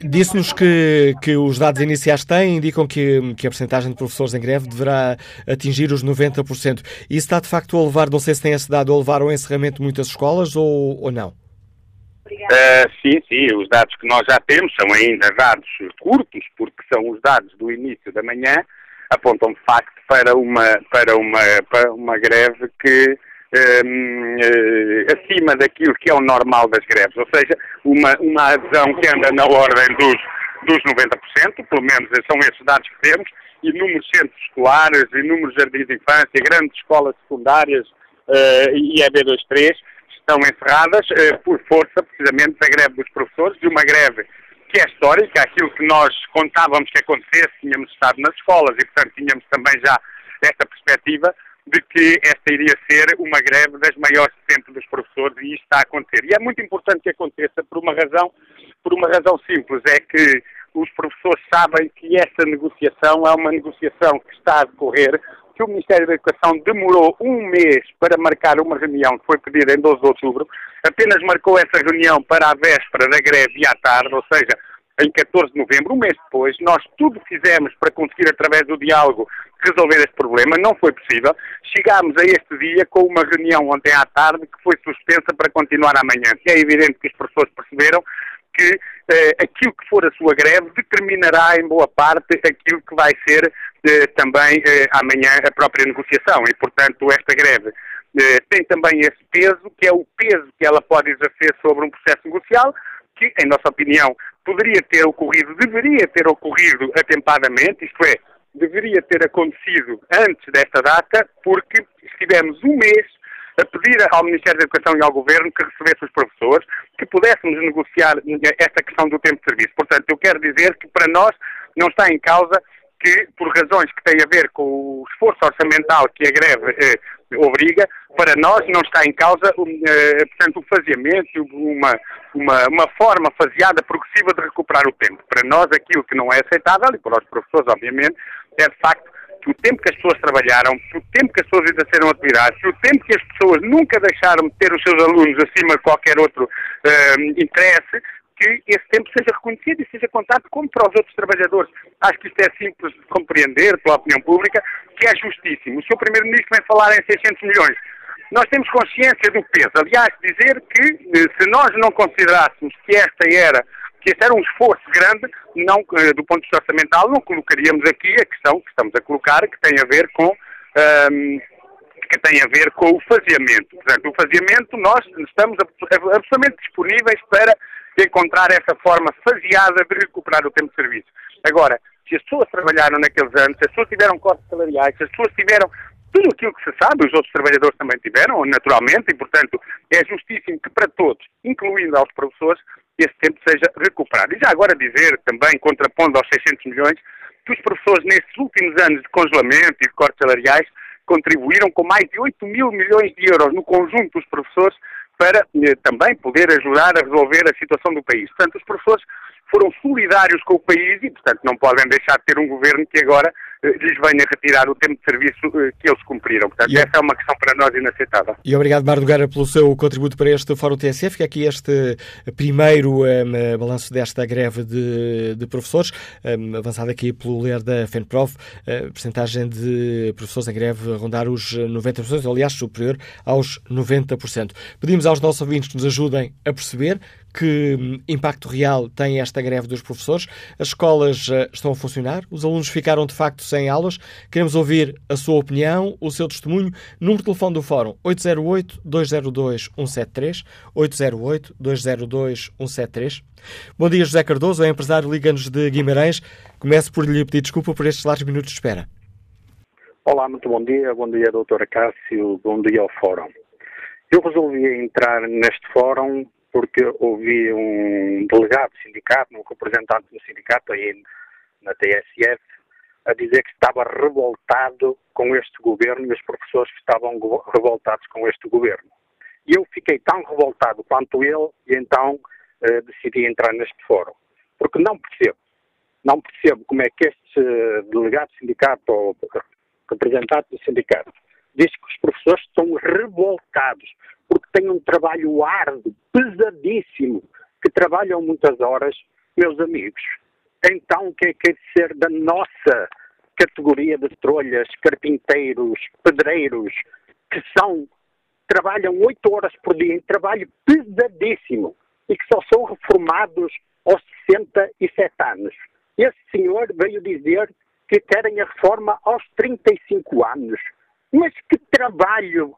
Disse-nos que, que os dados iniciais têm indicam que, que a percentagem de professores em greve deverá atingir os 90%. Isso está de facto a levar, não sei se tem esse dado, a levar ao encerramento de muitas escolas ou, ou não? Uh, sim, sim, os dados que nós já temos são ainda dados curtos, porque são os dados do início da manhã, apontam de facto para uma, para uma, para uma greve que um, uh, eh, acima daquilo que é o normal das greves, ou seja, uma, uma adesão que anda na ordem dos, dos 90%, pelo menos são esses dados que temos, inúmeros centros escolares, inúmeros jardins de infância, grandes escolas secundárias uh, e EB23 estão encerradas uh, por força, precisamente, da greve dos professores, de uma greve que é histórica, aquilo que nós contávamos que acontecesse, tínhamos estado nas escolas e, portanto, tínhamos também já esta perspectiva de que esta iria ser uma greve das maiores sempre dos professores e isto está a acontecer. E é muito importante que aconteça por uma razão, por uma razão simples, é que os professores sabem que esta negociação é uma negociação que está a decorrer, que o Ministério da Educação demorou um mês para marcar uma reunião que foi pedida em 12 de outubro, apenas marcou essa reunião para a véspera da greve e à tarde, ou seja, em 14 de novembro, um mês depois, nós tudo fizemos para conseguir, através do diálogo, resolver este problema. Não foi possível. Chegámos a este dia com uma reunião ontem à tarde que foi suspensa para continuar amanhã. É evidente que as pessoas perceberam que aquilo que for a sua greve determinará em boa parte aquilo que vai ser eh, também eh, amanhã a própria negociação. E, portanto, esta greve eh, tem também esse peso, que é o peso que ela pode exercer sobre um processo negocial, que, em nossa opinião, poderia ter ocorrido, deveria ter ocorrido atempadamente, isto é, deveria ter acontecido antes desta data, porque estivemos um mês a pedir ao Ministério da Educação e ao Governo que recebesse os professores, que pudéssemos negociar esta questão do tempo de serviço. Portanto, eu quero dizer que para nós não está em causa que, por razões que têm a ver com o esforço orçamental que a greve eh, obriga, para nós não está em causa, eh, portanto, o faseamento, uma, uma, uma forma faseada, progressiva de recuperar o tempo. Para nós, aquilo que não é aceitável, e para os professores, obviamente, é de facto que o tempo que as pessoas trabalharam, que o tempo que as pessoas exerceram atividades, que o tempo que as pessoas nunca deixaram de ter os seus alunos acima de qualquer outro uh, interesse, que esse tempo seja reconhecido e seja contado como para os outros trabalhadores. Acho que isto é simples de compreender pela opinião pública, que é justíssimo. O Sr. Primeiro-Ministro vem falar em 600 milhões. Nós temos consciência do peso. Aliás, dizer que eh, se nós não considerássemos que esta era que este era um esforço grande, não, eh, do ponto de vista orçamental, não colocaríamos aqui a questão que estamos a colocar, que tem a ver com um, ehm, que tem a ver com o faseamento. Portanto, o faseamento, nós estamos absolutamente disponíveis para encontrar essa forma faseada de recuperar o tempo de serviço. Agora, se as pessoas trabalharam naqueles anos, se as pessoas tiveram cortes salariais, se as pessoas tiveram tudo aquilo que se sabe, os outros trabalhadores também tiveram, naturalmente, e, portanto, é justíssimo que para todos, incluindo aos professores, esse tempo seja recuperado. E já agora dizer, também, contrapondo aos 600 milhões, que os professores, nestes últimos anos de congelamento e de cortes salariais, contribuíram com mais de 8 mil milhões de euros no conjunto dos professores para eh, também poder ajudar a resolver a situação do país. Portanto, os professores foram solidários com o país e, portanto, não podem deixar de ter um governo que agora lhes venha retirar o tempo de serviço eh, que eles cumpriram. Portanto, e... essa é uma questão para nós inaceitável. E obrigado, Mário Guerra, pelo seu contributo para este Fórum TSF. Fica aqui este primeiro um, eh, balanço desta greve de, de professores, um, avançado aqui pelo ler da FENPROF, a percentagem de professores em greve rondar os 90%, aliás, superior aos 90%. Pedimos aos nossos ouvintes que nos ajudem a perceber que hum, impacto real tem esta greve dos professores? As escolas uh, estão a funcionar? Os alunos ficaram de facto sem aulas? Queremos ouvir a sua opinião, o seu testemunho. Número de telefone do Fórum 808-202-173. 808-202-173. Bom dia, José Cardoso, é empresário Liga-nos de Guimarães. Começo por lhe pedir desculpa por estes largos minutos de espera. Olá, muito bom dia. Bom dia, doutora Cássio. Bom dia ao Fórum. Eu resolvi entrar neste fórum porque ouvi um delegado do sindicato, um representante do sindicato aí na TSF, a dizer que estava revoltado com este governo e os professores estavam revoltados com este governo. E eu fiquei tão revoltado quanto ele e então eh, decidi entrar neste fórum. Porque não percebo. não percebo como é que este delegado sindicato ou representante do sindicato diz que os professores estão revoltados porque têm um trabalho árduo, pesadíssimo, que trabalham muitas horas, meus amigos. Então, o que é que é de ser da nossa categoria de trolhas, carpinteiros, pedreiros, que são, trabalham oito horas por dia em trabalho pesadíssimo e que só são reformados aos 67 anos. Esse senhor veio dizer que querem a reforma aos 35 anos. Mas que trabalho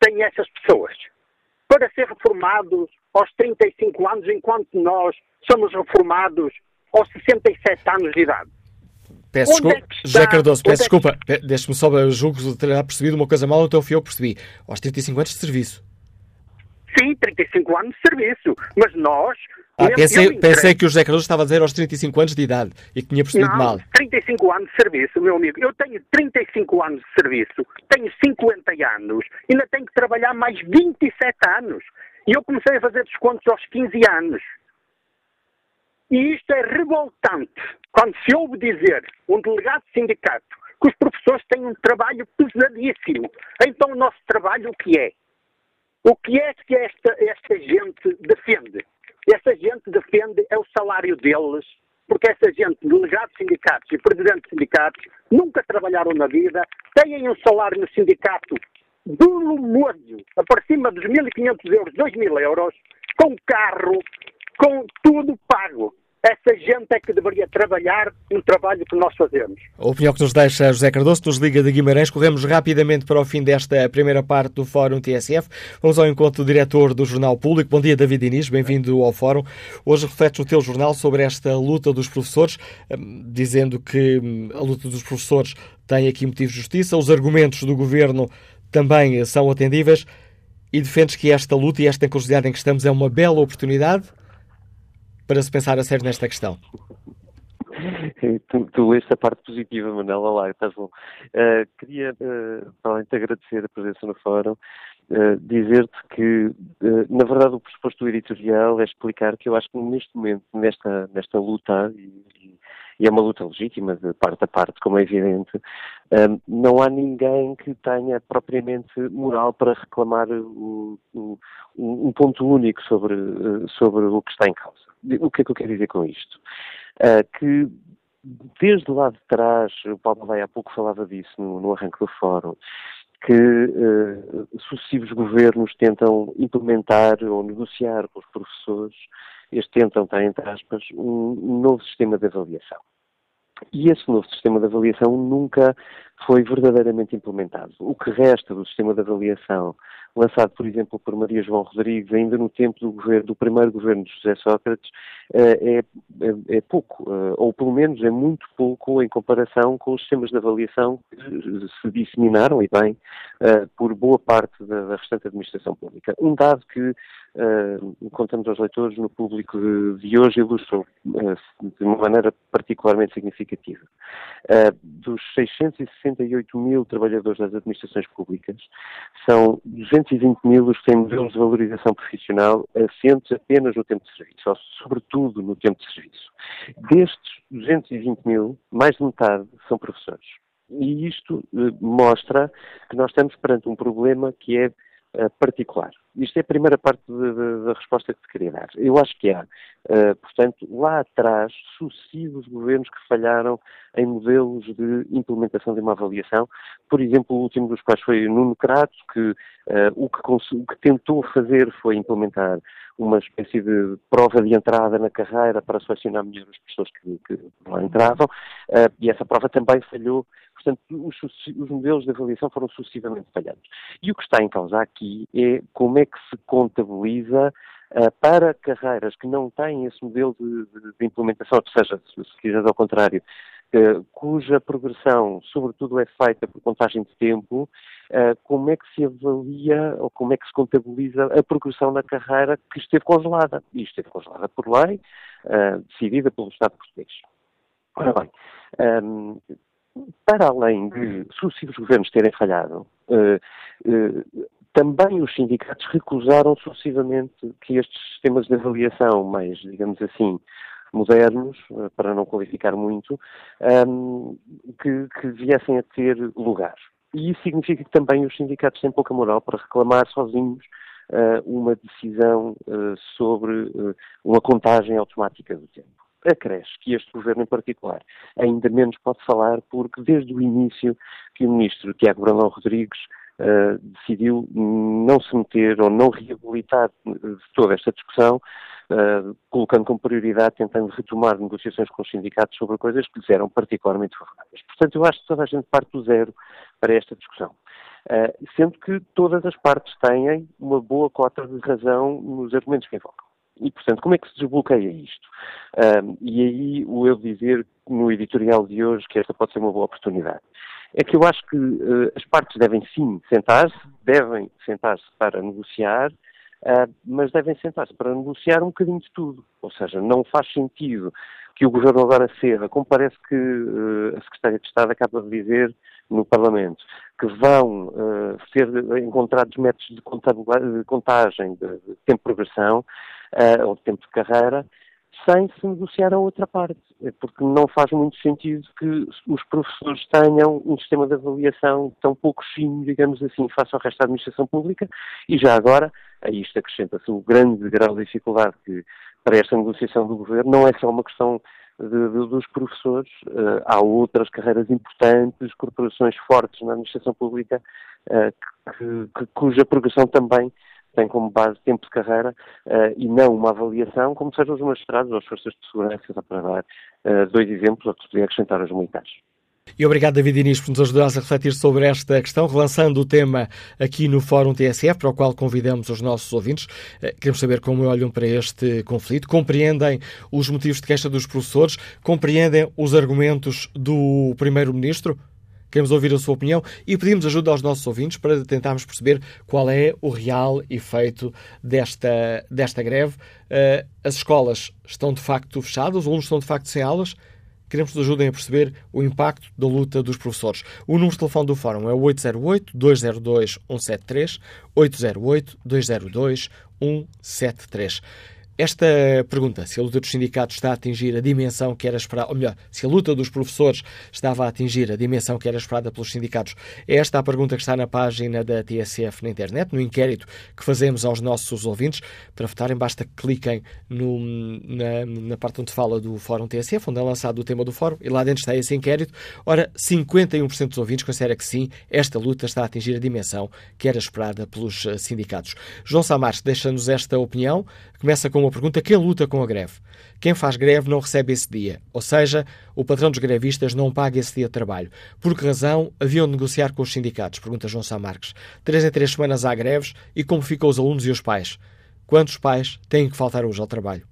têm essas pessoas? Para ser reformados aos 35 anos, enquanto nós somos reformados aos 67 anos de idade. Peço desculpa, é José Cardoso, peço é desculpa, deixe-me só, julgo que terá percebido uma coisa mal, então fui eu que percebi. Aos 35 anos de serviço. Sim, 35 anos de serviço, mas nós ah, pensei, pensei, que o José Cardoso estava a dizer aos 35 anos de idade e que tinha percebido não, mal. 35 anos de serviço, meu amigo. Eu tenho 35 anos de serviço, tenho 50 anos, ainda tenho que trabalhar mais 27 anos. E eu comecei a fazer descontos aos 15 anos. E isto é revoltante. Quando se ouve dizer um delegado de sindicato que os professores têm um trabalho pesadíssimo, então o nosso trabalho o que é? O que é que esta, esta gente defende? Essa gente defende é o salário deles, porque essa gente, delegados sindicatos e presidentes de sindicatos, nunca trabalharam na vida, têm um salário no sindicato volumoso, para cima dos 1.500 euros, 2.000 euros, com carro, com tudo pago essa gente é que deveria trabalhar no trabalho que nós fazemos. A opinião que nos deixa José Cardoso, nos liga de Guimarães. Corremos rapidamente para o fim desta primeira parte do Fórum TSF. Vamos ao encontro do diretor do Jornal Público. Bom dia, David Inês, bem-vindo ao Fórum. Hoje refletes no teu jornal sobre esta luta dos professores, hum, dizendo que hum, a luta dos professores tem aqui motivos de justiça, os argumentos do governo também são atendíveis e defendes que esta luta e esta encruzilhada em que estamos é uma bela oportunidade para se pensar a sério nesta questão? Tu, tu leste a parte positiva, Manela, lá, estás bom. Uh, queria, uh, de agradecer a presença no fórum, uh, dizer-te que, na verdade, o pressuposto do editorial é explicar que eu acho que neste momento, nesta, nesta luta, e, e é uma luta legítima de parte a parte, como é evidente, não há ninguém que tenha propriamente moral para reclamar um, um ponto único sobre, sobre o que está em causa. O que é que eu quero dizer com isto? Uh, que desde lá de trás, o Paulo vai há pouco falava disso no, no arranque do fórum, que uh, sucessivos governos tentam implementar ou negociar com os professores, eles tentam, está entre aspas, um novo sistema de avaliação. E esse novo sistema de avaliação nunca foi verdadeiramente implementado. O que resta do sistema de avaliação lançado, por exemplo, por Maria João Rodrigues, ainda no tempo do, governo, do primeiro governo de José Sócrates, eh, é, é, é pouco, eh, ou pelo menos é muito pouco em comparação com os sistemas de avaliação que se disseminaram, e bem, eh, por boa parte da, da restante administração pública. Um dado que contamos aos leitores no público de, de hoje ilustram uh, de uma maneira particularmente significativa. Dos 668 mil trabalhadores das administrações públicas, são 220 mil os que têm modelos de valorização profissional assentes apenas no tempo de serviço, ou sobretudo no tempo de serviço. Destes 220 mil, mais de metade são professores. E isto mostra que nós estamos perante um problema que é particular. Isto é a primeira parte da resposta que te queria dar. Eu acho que há, uh, portanto, lá atrás, sucessivos governos que falharam em modelos de implementação de uma avaliação. Por exemplo, o último dos quais foi Nuno Crato, que, uh, o, que o que tentou fazer foi implementar uma espécie de prova de entrada na carreira para selecionar melhor as pessoas que, que lá entravam, uh, e essa prova também falhou Portanto, os, os, modelos de avaliação foram sucessivamente falhados. E o que está em causa aqui é como é que se contabiliza uh, para carreiras que não têm esse modelo de, de, de implementação, ou seja, se, se quiseres ao contrário, uh, cuja progressão, sobretudo, é feita por contagem de tempo, uh, como é que se avalia ou como é que se contabiliza a progressão na carreira que esteve congelada. E esteve congelada por lei, decidida pelo Estado português. Ora bem, um, para além de sucessivos governos terem falhado, uh, uh, também os sindicatos recusaram sucessivamente que estes sistemas de avaliação mais, digamos assim, modernos, para não qualificar muito, um, que, que viessem a ter lugar. E isso significa que também os sindicatos têm pouca moral para reclamar sozinhos uh, uma decisão uh, sobre uh, uma contagem automática do tempo. Acresce que este governo em particular ainda menos pode falar porque desde o início que o ministro Tiago Brandão Rodrigues Uh, decidiu não se meter ou não reabilitar toda esta discussão, uh, colocando como prioridade, tentando retomar negociações com os sindicatos sobre coisas que lhes eram particularmente favoráveis. Portanto, eu acho que toda a gente parte do zero para esta discussão. Uh, sendo que todas as partes têm uma boa cota de razão nos argumentos que invocam. E, portanto, como é que se desbloqueia isto? e aí o eu dizer no editorial de hoje que esta pode ser uma boa oportunidade é que eu acho que uh, as partes devem sim sentar-se, devem sentar-se para negociar, uh, mas devem sentar-se para negociar um bocadinho de tudo. Ou seja, não faz sentido que o Governo agora ceda, como parece que uh, a Secretária de Estado acaba de dizer no Parlamento, que vão ser encontrados métodos de, de contagem de, de tempo de progressão ou de tempo de carreira, sem se negociar a outra parte, é porque não faz muito sentido que os professores tenham um sistema de avaliação tão pouco fino, digamos assim, face ao resto da administração pública, e já agora, a isto acrescenta-se o grande grau de dificuldade que para esta negociação do governo não é só uma questão de, de, dos professores, uh, há outras carreiras importantes, corporações fortes na administração pública, uh, que, que, cuja progressão também tem como base tempo de carreira uh, e não uma avaliação, como sejam os magistrados ou as forças de segurança, só para dar uh, dois exemplos, ou que se podia acrescentar os militares. E obrigado, David Inês, por nos ajudar a refletir sobre esta questão, relançando o tema aqui no Fórum TSF, para o qual convidamos os nossos ouvintes. Eh, queremos saber como olham para este conflito, compreendem os motivos de queixa dos professores, compreendem os argumentos do Primeiro-Ministro? Queremos ouvir a sua opinião e pedimos ajuda aos nossos ouvintes para tentarmos perceber qual é o real efeito desta, desta greve. Uh, as escolas estão de facto fechadas, os alunos estão de facto sem aulas. Queremos que nos ajudem a perceber o impacto da luta dos professores. O número de telefone do Fórum é o 808-202-173, 808-202-173. Esta pergunta, se a luta dos sindicatos está a atingir a dimensão que era esperada, ou melhor, se a luta dos professores estava a atingir a dimensão que era esperada pelos sindicatos, é esta a pergunta que está na página da TSF na internet, no inquérito que fazemos aos nossos ouvintes. Para votarem, basta que cliquem no, na, na, parte onde fala do Fórum TSF, onde é lançado o tema do Fórum, e lá dentro está esse inquérito. Ora, 51% dos ouvintes considera que sim, esta luta está a atingir a dimensão que era esperada pelos eh, sindicatos. João Samares deixa-nos esta opinião, começa com uma pergunta: quem luta com a greve? Quem faz greve não recebe esse dia, ou seja, o patrão dos grevistas não paga esse dia de trabalho. Por que razão haviam de negociar com os sindicatos? Pergunta João Sá Marques. Três em três semanas há greves e como ficam os alunos e os pais? Quantos pais têm que faltar hoje ao trabalho?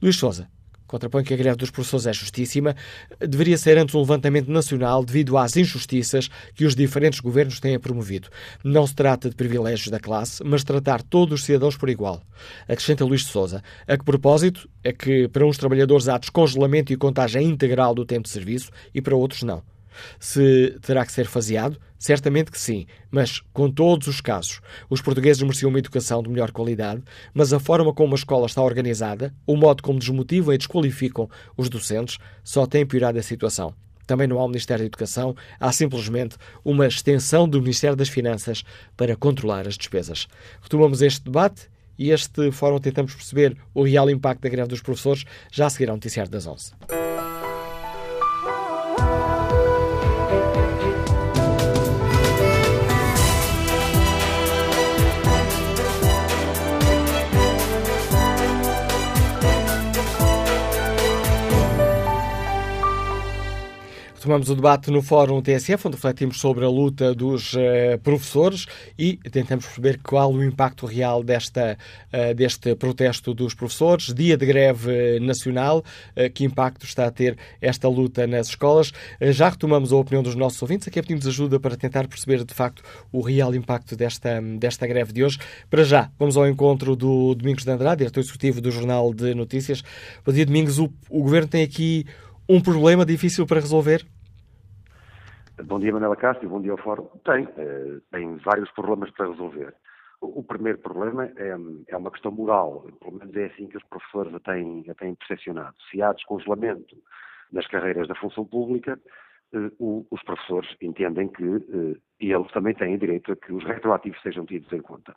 Luís Souza, contrapõe que a greve dos professores é justíssima, deveria ser antes um levantamento nacional devido às injustiças que os diferentes governos têm promovido. Não se trata de privilégios da classe, mas tratar todos os cidadãos por igual. Acrescenta Luís de Souza. A que propósito é que para uns trabalhadores há descongelamento e contagem integral do tempo de serviço e para outros não. Se terá que ser faseado? Certamente que sim, mas com todos os casos. Os portugueses mereciam uma educação de melhor qualidade, mas a forma como a escola está organizada, o modo como desmotivam e desqualificam os docentes, só tem piorado a situação. Também não há um Ministério da Educação, há simplesmente uma extensão do Ministério das Finanças para controlar as despesas. Retomamos este debate e este fórum tentamos perceber o real impacto da greve dos professores já a seguir ao Noticiário das 11. Retomamos o debate no Fórum TSF, onde refletimos sobre a luta dos uh, professores e tentamos perceber qual o impacto real desta, uh, deste protesto dos professores, dia de greve nacional, uh, que impacto está a ter esta luta nas escolas. já retomamos a opinião dos nossos ouvintes, aqui pedimos ajuda para tentar perceber de facto o real impacto desta, desta greve de hoje. Para já, vamos ao encontro do Domingos de Andrade, diretor executivo do Jornal de Notícias. Bom dia, Domingos. O, o Governo tem aqui um problema difícil para resolver? Bom dia, Manela Castro, bom dia ao Fórum. Tem, uh, tem vários problemas para resolver. O primeiro problema é, é, uma questão moral, pelo menos é assim que os professores a têm, a têm percepcionado. Se há descongelamento nas carreiras da função pública, eh, os professores entendem que eh, eles também têm direito a que os retroativos sejam tidos em conta.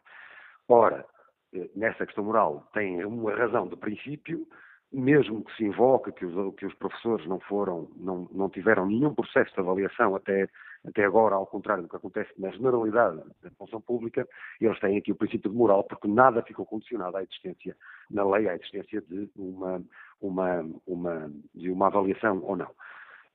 Ora, eh, nessa questão moral, tem uma razão de princípio, mesmo que se invoque que os, que os professores não foram, não, não tiveram nenhum processo de avaliação até, até agora, ao contrário do que acontece na generalidade da função pública, eles têm aqui o princípio de moral, porque nada ficou condicionado à existência, na lei, à existência de uma, uma, uma, de uma avaliação ou não.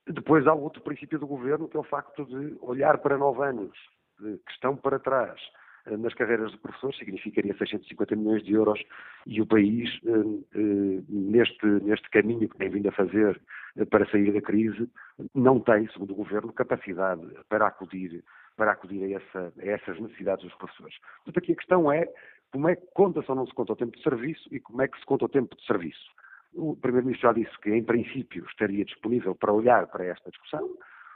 Depois há outro princípio do governo, que é o facto de olhar para nove anos que estão para trás nas carreiras de professores, significaria 650 milhões de euros e o país, eh, eh, neste, neste caminho que tem vindo a fazer para sair da crise, não tem, segundo o Governo, capacidade para acudir, para acudir a, essa, a essas necessidades dos professores. Portanto, aqui a questão é como é que conta-se ou não se conta o tempo de serviço e como é que se conta o tempo de serviço. O Primeiro-Ministro já disse que, em princípio, estaria disponível para olhar para esta discussão.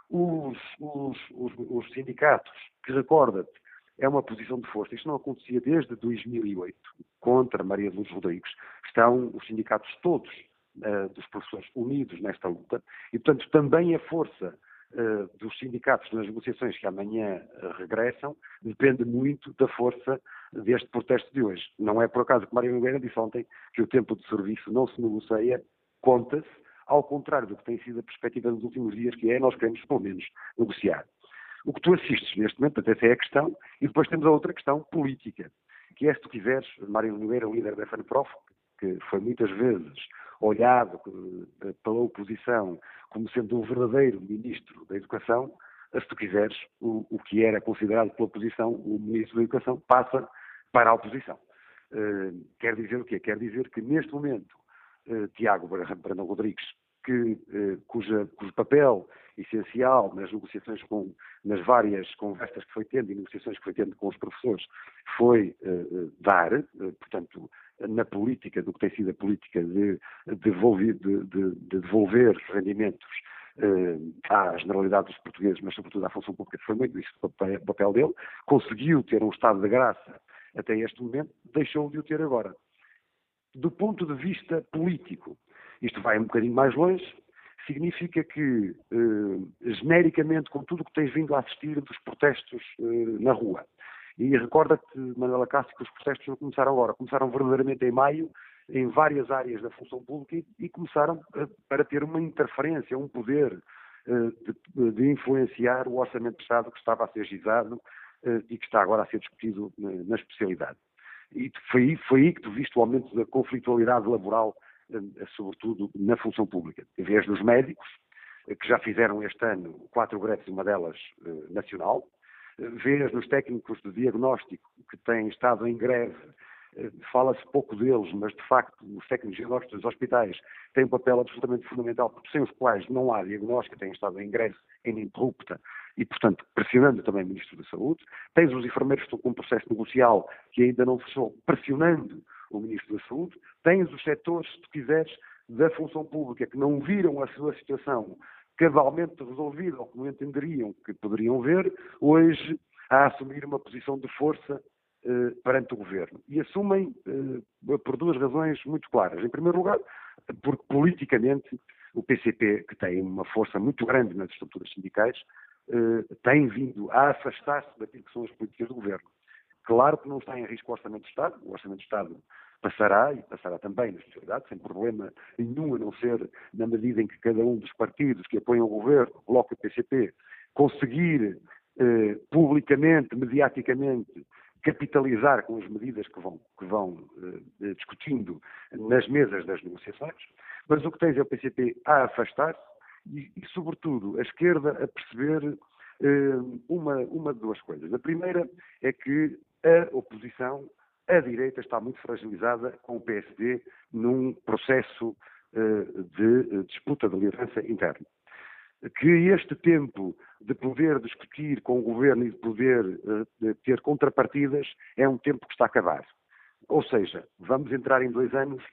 Os, os, os, os sindicatos, que recorda-te, é uma posição de força. Isto não acontecia desde 2008, contra Maria Luz Rodrigues. Estão os sindicatos todos uh, dos professores unidos nesta luta e, portanto, também a força uh, dos sindicatos nas negociações que amanhã uh, regressam depende muito da força deste protesto de hoje. Não é por acaso que Maria Nogueira disse ontem que o tempo de serviço não se negocia, conta-se, ao contrário do que tem sido a perspectiva dos últimos dias, que é nós queremos, pelo menos, negociar. O que tu assistes neste momento, até essa é a questão, e depois temos a outra questão política, que é, se tu quiseres, Mário Nogueira, líder da FNPROF, que foi muitas vezes olhado eh, pela oposição como sendo um verdadeiro ministro da Educação, se tu quiseres, o, o que era considerado pela oposição o ministro da Educação passa para a oposição. Uh, quer dizer o quê? Quer dizer que neste momento uh, Tiago Brandão Rodrigues que, eh, cuja, cujo papel essencial nas negociações com, nas várias conversas que foi tendo e negociações que foi tendo com os professores foi uh, dar, uh, portanto, na política, do que tem sido a política de, de, de, de devolver rendimentos uh, à generalidade dos portugueses, mas sobretudo à função pública, foi muito isso o papel dele, conseguiu ter um estado de graça até este momento, deixou de o ter agora. Do ponto de vista político, isto vai um bocadinho mais longe, significa que, eh, genericamente, com tudo o que tens vindo a assistir dos protestos eh, na rua, e recorda-te, Manuela Cássio, que os protestos não começaram agora, começaram verdadeiramente em maio, em várias áreas da função pública, e, começaram eh, para ter uma interferência, um poder eh, de, de, influenciar o orçamento de Estado que estava a ser gizado eh, e que está agora a ser discutido na especialidade. E foi, foi aí que tu viste o aumento da conflitualidade laboral eh, sobretudo na função pública. Em vez dos médicos, eh, que já fizeram este ano quatro greves, uma delas eh, nacional, vês nos técnicos de diagnóstico que têm estado em greve, fala-se pouco deles, mas de facto os técnicos de diagnóstico dos hospitais têm um papel absolutamente fundamental, porque sem os quais não há diagnóstico, têm estado em greve ininterrupta e, portanto, pressionando também o Ministro da Saúde. Tens os enfermeiros que estão com um processo negocial que ainda não fechou, pressionando o Ministro da Saúde, tens os setores, se tu quiseres, da função pública que não viram a sua situação cabalmente resolvida ou que não entenderiam que poderiam ver, hoje a assumir uma posição de força eh, perante o governo. E assumem eh, por duas razões muito claras. Em primeiro lugar, porque politicamente o PCP, que tem uma força muito grande nas estruturas sindicais, eh, tem vindo a afastar-se daquilo que são as políticas do governo. Claro que não está em risco o Orçamento do Estado, o Orçamento do Estado passará e passará também na sociedade, sem problema nenhum, a não ser na medida em que cada um dos partidos que apoiam o governo, o Bloco e o PCP, conseguir eh, publicamente, mediaticamente, capitalizar com as medidas que vão, que vão eh, discutindo nas mesas das negociações, mas o que tens é o PCP a afastar-se e, e, sobretudo, a esquerda a perceber eh, uma, uma de duas coisas. A primeira é que a oposição, a direita, está muito fragilizada com o PSD num processo uh, de disputa de liderança interna. Que este tempo de poder discutir com o governo e de poder uh, de ter contrapartidas é um tempo que está a acabar. Ou seja, vamos entrar em dois anos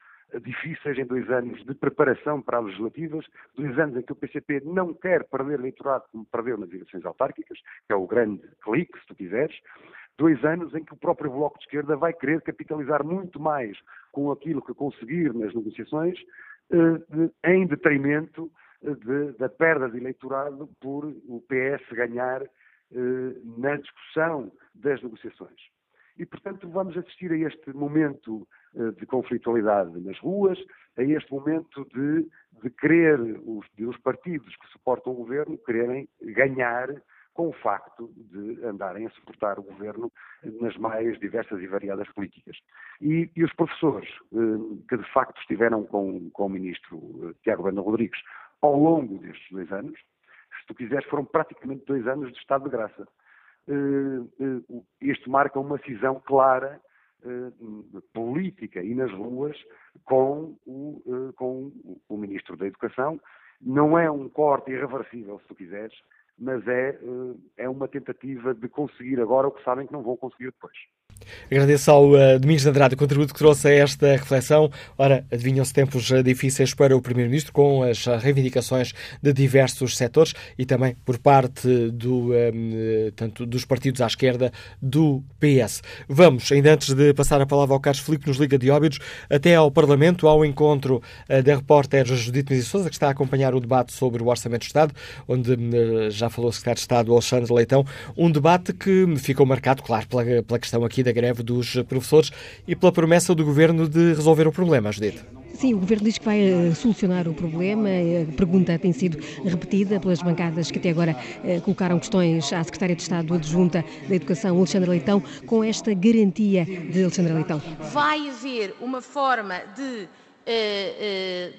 difíceis em dois anos de preparação para as legislativas, dois anos em que o PCP não quer perder eleitorado como perdeu nas eleições autárquicas, que é o grande clique, se tu quiseres, Dois anos em que o próprio Bloco de Esquerda vai querer capitalizar muito mais com aquilo que conseguir nas negociações, em detrimento de, da perda de eleitorado por o PS ganhar na discussão das negociações. E, portanto, vamos assistir a este momento de conflitualidade nas ruas, a este momento de, de querer os, de os partidos que suportam o governo quererem ganhar com o facto de andarem a suportar o governo nas mais diversas e variadas políticas. E, e os professores, eh, que de facto estiveram com, com o ministro eh, Tiago Banda Rodrigues ao longo destes dois anos, se tu quiseres, foram praticamente dois anos de estado de graça. Eh, isto marca uma cisão clara política e nas ruas com o, com o Ministro da Educação. Não é um corte irreversível, se tu quiseres, mas é, eh, é uma tentativa de conseguir agora o que sabem que não vão conseguir depois. Agradeço ao uh, Domingos de Andrade o contributo que trouxe a esta reflexão. Ora, adivinham-se tempos uh, difíceis para o Primeiro-Ministro, com as uh, reivindicações de diversos setores e também por parte do, tanto dos partidos à esquerda do PS. Vamos, ainda antes de passar a palavra ao Carlos Filipe, nos Liga de Óbidos, até ao Parlamento, ao encontro da repórter Judite Mesa Souza, que está a acompanhar o debate sobre o Orçamento do Estado, onde já falou o Secretário de Estado Alexandre Leitão, um debate que ficou marcado, claro, pela, pela questão aqui da greve dos professores e pela promessa do Governo de resolver o problema, Judite. Sim, o Governo diz que vai eh, solucionar o problema. A pergunta tem sido repetida pelas bancadas que até agora eh, colocaram questões à Secretária de Estado Adjunta da Educação, Alexandra Leitão, com esta garantia de Alexandra Leitão. Vai haver uma forma de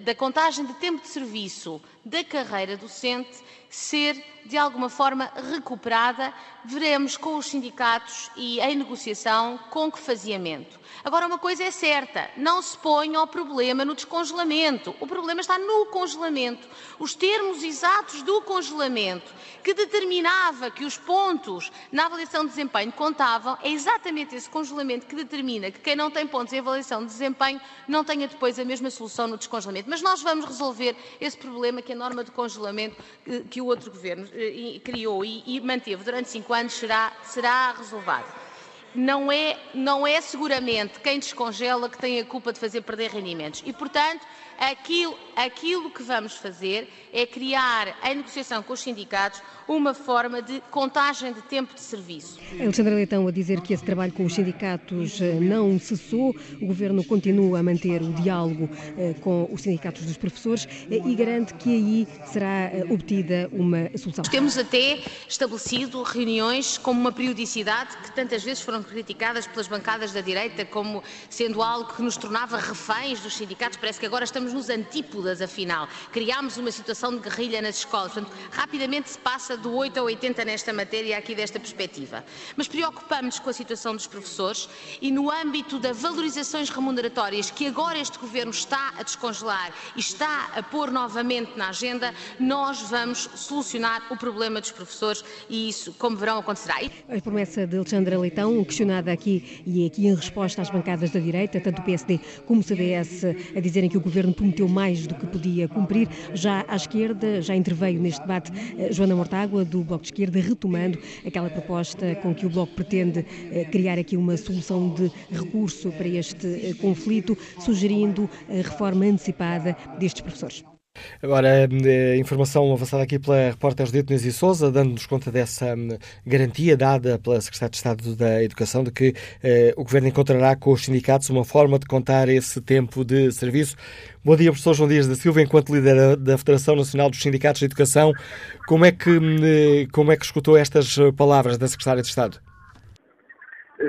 da contagem de tempo de serviço da carreira docente ser de alguma forma recuperada, veremos com os sindicatos e em negociação com que faziamento. Agora, uma coisa é certa: não se ponha o problema no descongelamento. O problema está no congelamento. Os termos exatos do congelamento, que determinava que os pontos na avaliação de desempenho contavam, é exatamente esse congelamento que determina que quem não tem pontos em avaliação de desempenho não tenha depois a mesma solução no descongelamento. Mas nós vamos resolver esse problema que a norma de congelamento eh, que o outro governo eh, criou e manteve durante cinco anos será, será não é, não é seguramente quem descongela que tem a culpa de fazer perder rendimentos. E, portanto, aquilo, aquilo que vamos fazer é criar, em negociação com os sindicatos, uma forma de contagem de tempo de serviço. Alexandra Leitão a dizer que esse trabalho com os sindicatos eh, não cessou, o Governo continua a manter o diálogo eh, com os sindicatos dos professores eh, e garante que aí será obtida uma solução. Temos até estabelecido reuniões com uma periodicidade que tantas vezes foram criticadas pelas bancadas da direita como sendo algo que nos tornava reféns dos sindicatos. Parece que agora estamos nos afinal. Criámos uma situação de guerrilha nas escolas. Portanto, rapidamente se passa do 8 ao 80 nesta matéria, aqui desta perspectiva. Mas preocupamos-nos com a situação dos professores e no âmbito das valorizações remuneratórias que agora este Governo está a descongelar e está a pôr novamente na agenda, nós vamos solucionar o problema dos professores e isso, como verão, acontecerá. A promessa de Alexandra Leitão, questionada aqui e aqui em resposta às bancadas da direita, tanto o PSD como o CDS, a dizerem que o Governo prometeu mais do que podia cumprir. Já à esquerda, já interveio neste debate eh, Joana Mortágua, do Bloco de Esquerda, retomando aquela proposta com que o Bloco pretende eh, criar aqui uma solução de recurso para este eh, conflito, sugerindo a reforma antecipada destes professores. Agora, a informação avançada aqui pela repórter Judite Nunes e Souza, dando-nos conta dessa hum, garantia dada pela Secretária de Estado da Educação de que eh, o Governo encontrará com os sindicatos uma forma de contar esse tempo de serviço. Bom dia, professor João Dias da Silva, enquanto líder da Federação Nacional dos Sindicatos de Educação. Como é que, hum, eh, como é que escutou estas palavras da Secretária de Estado?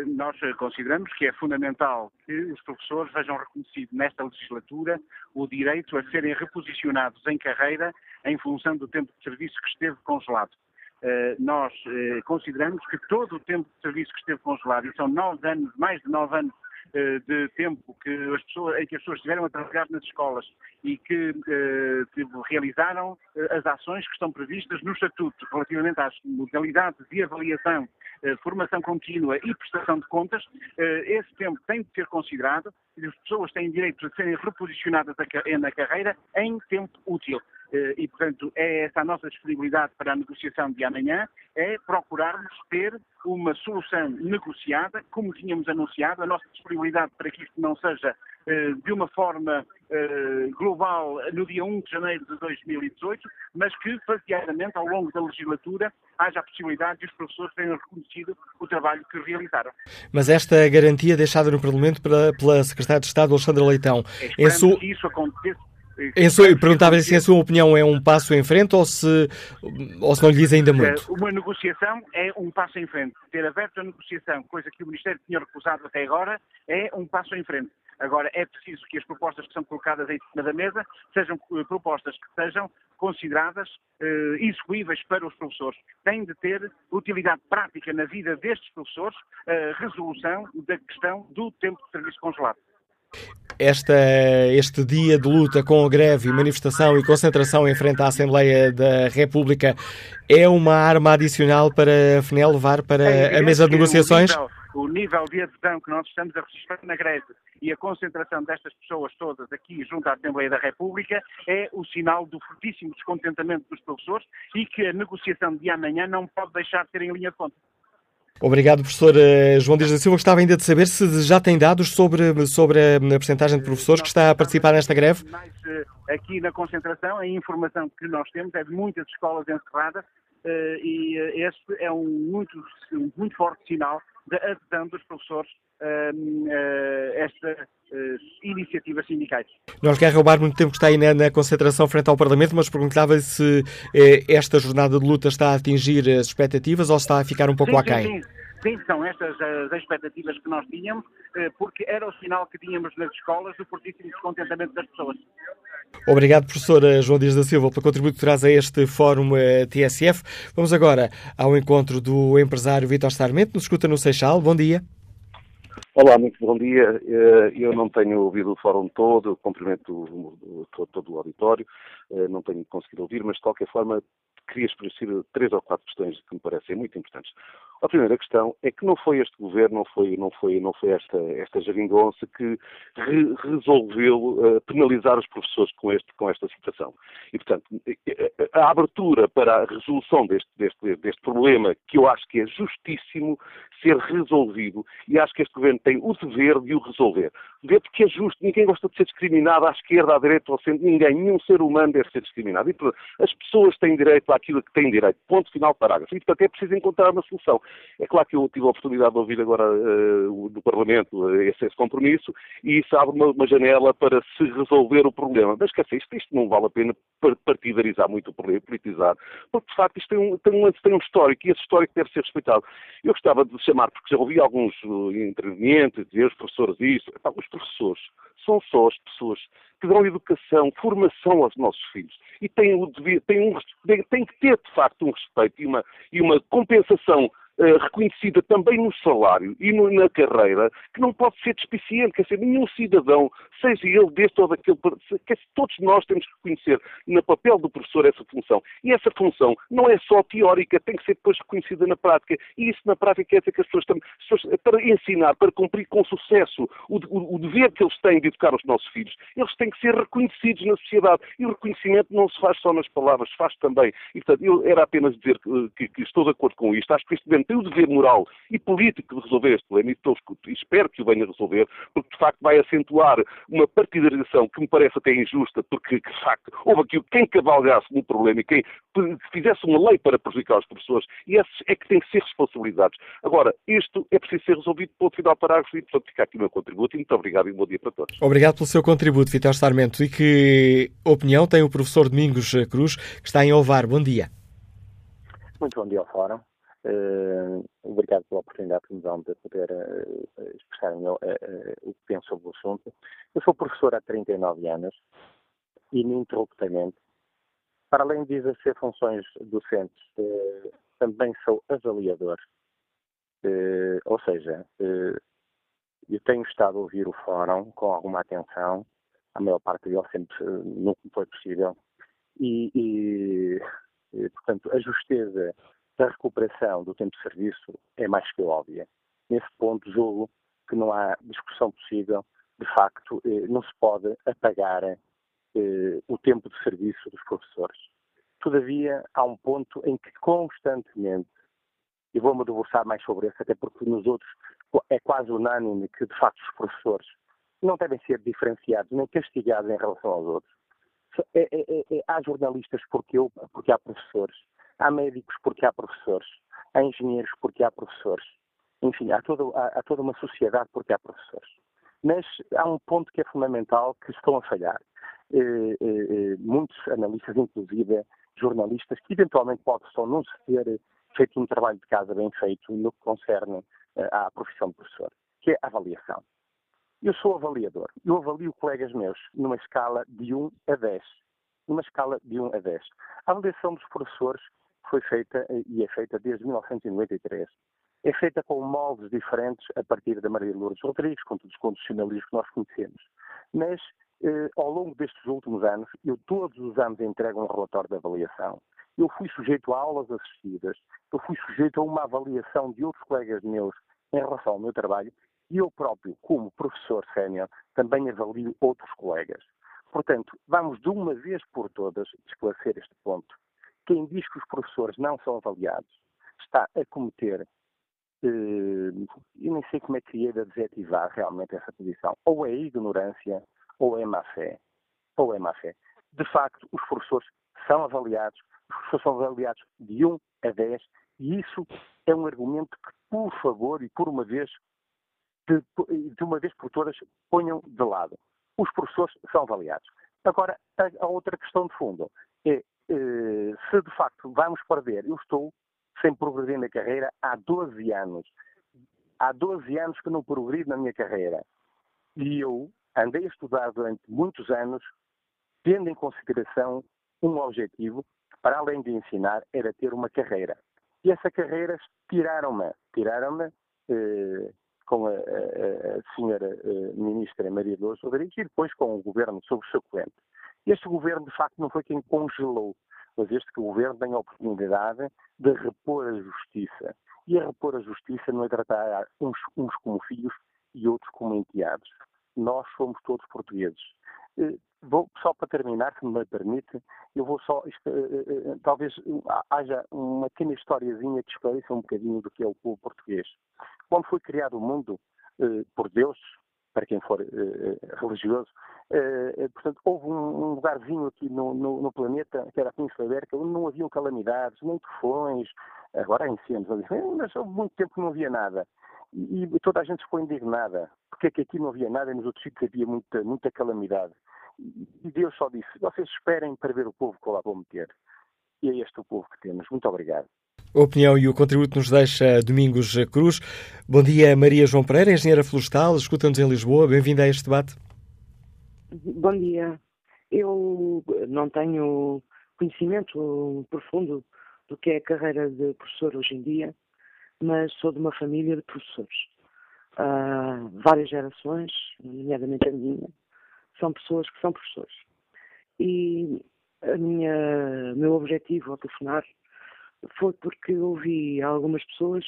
Nós consideramos que é fundamental que os professores vejam reconhecido nesta legislatura o direito a serem reposicionados em carreira em função do tempo de serviço que esteve congelado. Uh, nós uh, consideramos que todo o tempo de serviço que esteve congelado, e são nove anos, mais de nove anos de tempo que as pessoas, em que as pessoas estiveram a trabalhar nas escolas e que, realizaram as ações que estão previstas no Estatuto relativamente às modalidades de avaliação eh, formação contínua e prestação de contas, eh, esse tempo tem de ser considerado e as pessoas têm direito a serem reposicionadas na carreira em tempo útil. eh, e, portanto, é essa a nossa disponibilidade para a negociação de amanhã, é procurarmos ter uma solução negociada, como tínhamos anunciado, a nossa disponibilidade para que isto não seja eh, de uma forma eh, global no dia 1 de janeiro de 2018, mas que, faseadamente, ao longo da legislatura, haja a possibilidade de os professores tenham reconhecido o trabalho que realizaram. Mas esta garantia deixada no Parlamento pela, pela Secretária de Estado, Alexandra Leitão, em sua... que isso aconteça Perguntava-lhe se, em sua opinião, é um passo em frente ou se, ou se não lhe diz ainda muito. Uma negociação é um passo em frente. Ter aberto a negociação, coisa que o Ministério tinha recusado até agora, é um passo em frente. Agora, é preciso que as propostas que são colocadas em cima da mesa sejam eh, propostas que sejam consideradas eh, execuíveis para os professores. Tem de ter utilidade prática na vida destes professores a resolução da questão do tempo de serviço congelado. Esta, este dia de luta com a greve, manifestação e concentração em frente à Assembleia da República é uma arma adicional para a FNEL levar para é a mesa de negociações? O nível, o nível de adesão que nós estamos a registrar na greve e a concentração destas pessoas todas aqui junto à Assembleia da República é o sinal do fortíssimo descontentamento dos professores e que a negociação de amanhã não pode deixar de ter em linha de conta. Obrigado, professor eh, João Dias da Silva. Gostava ainda de saber se já tem dados sobre, sobre a percentagem de professores que está a participar nesta greve. Eh, aqui na concentração, a informação que nós temos é de muitas escolas encerradas e este é um muito, um muito forte sinal da adesão dos professores a estas iniciativas sindicais. Nós quer roubar muito tempo que está aí na, na concentração frente ao Parlamento, mas perguntava se eh, esta jornada de luta está a atingir as expectativas ou está a ficar um pouco sim, aquém. Sim, sim. Sim, são estas as expectativas que nós tínhamos, eh, porque era o sinal que tínhamos nas escolas do fortíssimo descontentamento das pessoas. Obrigado, professor eh, João Dias da Silva, pelo contributo que traz a este Fórum eh, TSF. Vamos agora ao encontro do empresário Vitor Sarmento, nos escuta no Seixal. Bom dia. Olá, muito bom dia. Eu não tenho ouvido o fórum todo, cumprimento todo o auditório, não tenho conseguido ouvir, mas de qualquer forma queria esclarecer três ou quatro questões que me parecem muito importantes. A primeira questão é que não foi este governo, não foi, não foi, não foi esta, esta geringonça que re resolveu uh, penalizar os professores com, este, com esta situação. E, portanto, a abertura para a resolução deste, deste, deste problema, que eu acho que é justíssimo ser resolvido, e acho que este governo tem o dever de o resolver. Dever porque é justo, ninguém gosta de ser discriminado à esquerda, à direita ou centro, ninguém, nenhum ser humano deve ser discriminado. E, portanto, as pessoas têm direito àquilo que têm direito. Ponto final, parágrafo. E, portanto, é preciso encontrar uma solução. É claro que eu tive a oportunidade de ouvir agora uh, do Parlamento uh, esse, esse, compromisso e isso abre uma, uma, janela para se resolver o problema. Mas, quer dizer, isto, isto não vale a pena partidarizar muito o problema, politizar, porque, de facto, isto tem um, tem um, tem um histórico e esse histórico deve ser respeitado. Eu gostava de chamar, porque já ouvi alguns uh, intervenientes dizer os professores isso. Os professores são só as pessoas que dão educação, formação aos nossos filhos. E têm, o dever, têm, um, têm que ter, de facto, um respeito e uma, e uma compensação Uh, reconhecida também no salário e no, na carreira, que não pode ser despiciente, quer dizer, nenhum cidadão, seja ele deste ou daquele, quer dizer, todos nós temos que reconhecer no papel do professor essa função. E essa função não é só teórica, tem que ser depois reconhecida na prática. E isso na prática quer dizer que as pessoas, as pessoas para ensinar, para cumprir com sucesso o, o, o, dever que eles têm de educar os nossos filhos, eles têm que ser reconhecidos na sociedade. E o reconhecimento não se faz só nas palavras, faz também. E, portanto, eu era apenas dizer que, que, que estou de acordo com isto. Acho que este governo tem o dever moral e político de resolver este problema e, espero que o venha resolver, porque de facto vai acentuar uma partidarização que me parece até injusta, porque de facto houve aqui quem cavalgasse no problema e quem fizesse uma lei para prejudicar os professores, e esses é que têm que ser responsabilizados. Agora, isto é preciso ser resolvido ponto final parágrafo e, portanto, fica aqui o meu contributo e muito obrigado e um bom dia para todos. Obrigado pelo seu contributo, Vitor Sarmento. E que opinião tem o professor Domingos Cruz, que está em Ovar? Bom dia. Muito bom dia ao Fórum. Uh, obrigado pela oportunidade que me dão de poder uh, expressar o, uh, o que penso sobre o assunto. Eu sou professor há 39 anos, ininterruptamente. Para além de exercer funções docentes, também sou avaliador. ou seja, eu tenho estado a ouvir o fórum com alguma atenção, a maior parte dele sempre, nunca foi possível, e, e portanto, a justeza da recuperação do tempo de serviço é mais que óbvia. Nesse ponto, julgo que não há discussão possível. De facto, eh, não se pode apagar eh, o tempo de serviço dos professores. Todavia, há um ponto em que constantemente, e vou-me debruçar mais sobre isso, até porque nos outros é quase unânime que, de facto, os professores não devem ser diferenciados nem castigados em relação aos outros. É, é, é, é há jornalistas porque, eu, porque há professores, há médicos porque há professores, há engenheiros porque há professores. Enfim, há toda, há, há toda uma sociedade porque há professores. Mas há um ponto que é fundamental que estão a falhar. Eh, eh, eh, muitos analistas, inclusive jornalistas, que eventualmente possam não se ter feito um trabalho de casa bem feito no que concerne à profissão de professor, que é a avaliação. Eu sou avaliador. Eu avalio colegas meus numa escala de 1 a 10. Numa escala de 1 a 10. A avaliação dos professores foi feita e é feita desde 1993 é feita com moldes diferentes a partir da Maria Lourdes Rodrigues, com todos os condicionalismos que nós conhecemos. Mas, eh, ao longo destes últimos anos, eu todos os anos entrego um relatório de avaliação. Eu fui sujeito a aulas assistidas, eu fui sujeito a uma avaliação de outros colegas meus em relação ao meu trabalho e eu próprio, como professor sénior, também avalio outros colegas. Portanto, vamos de uma vez por todas esclarecer este ponto. Quem diz que os professores não são avaliados está a cometer eu nem sei como é que ia adjetivar realmente essa posição. Ou é ignorância, ou é má fé. Ou é má fé. De facto, os professores são avaliados, os professores são avaliados de 1 a 10, e isso é um argumento que, por favor, e por uma vez, de, de uma vez por todas, ponham de lado. Os professores são avaliados. Agora, a, outra questão de fundo é eh, se de facto vamos perder, eu estou sem progredir na carreira há 12 anos. Há 12 anos que não progredi na minha carreira. E eu andei a estudar durante muitos anos, tendo em consideração um objetivo, para além de ensinar, era ter uma carreira. E essa carreira tiraram-me, tiraram-me eh, com a, a, a senhora eh, ministra Maria Lourdes Rodrigues e depois com o governo subsequente. Este governo, de facto, não foi quem congelou mas este governo tem a oportunidade de repor a justiça. E a repor a justiça não é tratar uns, uns como filhos e outros como enteados. Nós somos todos portugueses. Eh, vou, só para terminar, se me permite, eu vou só, eh, eh, talvez haja uma pequena historiazinha que esclareça um bocadinho do que é o povo português. Quando foi criado o mundo por Deus, para quem for religioso, Uh, portanto, houve um, lugarzinho aqui no, no, no, planeta, que era a Península Ibérica, onde não haviam calamidades, nem tufões, agora há incêndios, mas houve muito tempo que não havia nada. E, e, toda a gente ficou indignada, porque é que aqui não havia nada e nos outros sítios havia muita, muita calamidade. E Deus só disse, vocês esperem para ver o povo que eu lá vou meter. E é este o povo que temos. Muito obrigado. A opinião e o contributo nos deixa Domingos Cruz. Bom dia, Maria João Pereira, engenheira florestal, escuta-nos em Lisboa. Bem-vinda a este debate. Bom dia. Eu não tenho conhecimento profundo do que é a carreira de professor hoje em dia, mas sou de uma família de professores. Uh, várias gerações, nomeadamente a minha, são pessoas que são professores. E a minha, meu objetivo ao telefonar foi porque ouvi algumas pessoas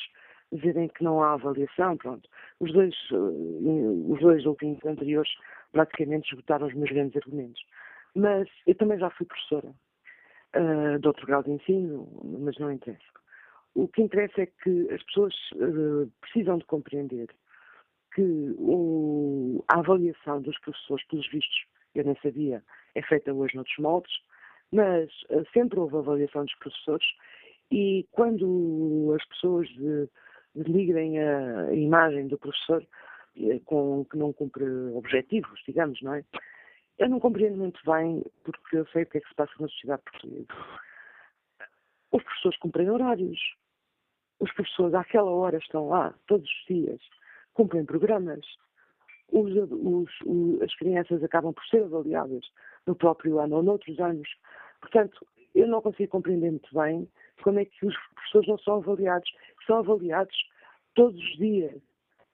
dizerem que não há avaliação, pronto. Os dois, uh, os dois ouvintes anteriores praticamente esgotaram os meus grandes argumentos. Mas eu também já fui professora uh, de outro grau de ensino, mas não interessa. O que interessa é que as pessoas uh, precisam de compreender que o, a avaliação dos professores, pelos vistos, eu nem sabia, é feita hoje noutros moldes, mas uh, sempre houve avaliação dos professores e quando as pessoas denigrem a imagem do professor, eh, com, que não cumpre objetivos, digamos, não é? Eu não compreendo muito bem, porque eu sei o que é que se passa na sociedade portuguesa. Os professores cumprem horários. Os professores àquela hora estão lá, todos os dias. Cumprem programas. Os, os, os, as crianças acabam por ser avaliadas no próprio ano ou noutros anos. Portanto, eu não consigo compreender muito bem como é que os professores não são avaliados. São avaliados todos os dias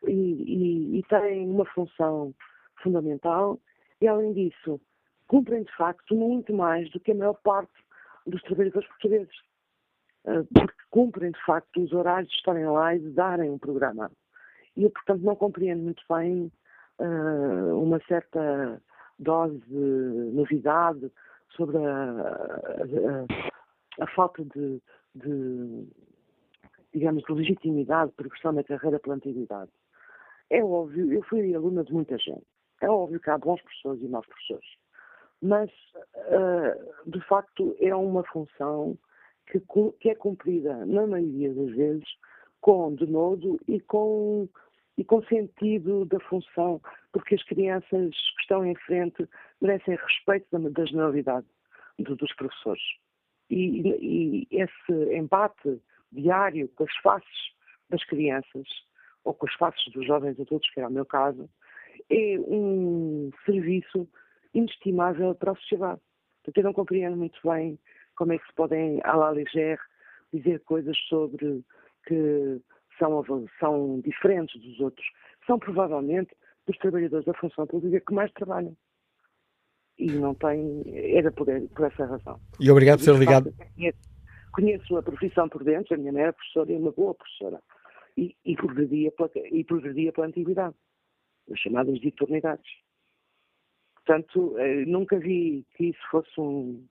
e, e, e têm uma função fundamental e, além disso, cumprem de facto muito mais do que a maior parte dos trabalhadores portugueses. Ah, porque cumprem de facto os horários de estarem lá e de darem um programa. E eu, portanto, não compreendo muito bem uh, uma certa dose de novidade, sobre a, a, a falta de, de, digamos, de legitimidade, progressão na carreira pela antiguidade. É óbvio, eu fui aluna de muita gente. É óbvio que há bons professores e maus professores. Mas, uh, de facto, é uma função que, que, é cumprida, na maioria das vezes, com denodo e com, e com sentido da função, porque as crianças que estão em frente merecem respeito da, da generalidade do, dos professores. E, e esse embate diário com as faces das crianças, ou com as faces dos jovens adultos, que era o meu caso, é um serviço inestimável para a sociedade. Portanto, eu não compreendo muito bem como é que se podem, à la légère, dizer coisas sobre que são, são diferentes dos outros. São provavelmente dos trabalhadores da função pública que mais trabalham. E não tem. Era por, por essa razão. E obrigado por ser ligado. Conheço a profissão por dentro, a minha mãe era professora e uma boa professora. E, e, progredia, pela, e progredia pela antiguidade, as chamadas diuturnidades. Portanto, eh, nunca vi que isso fosse um,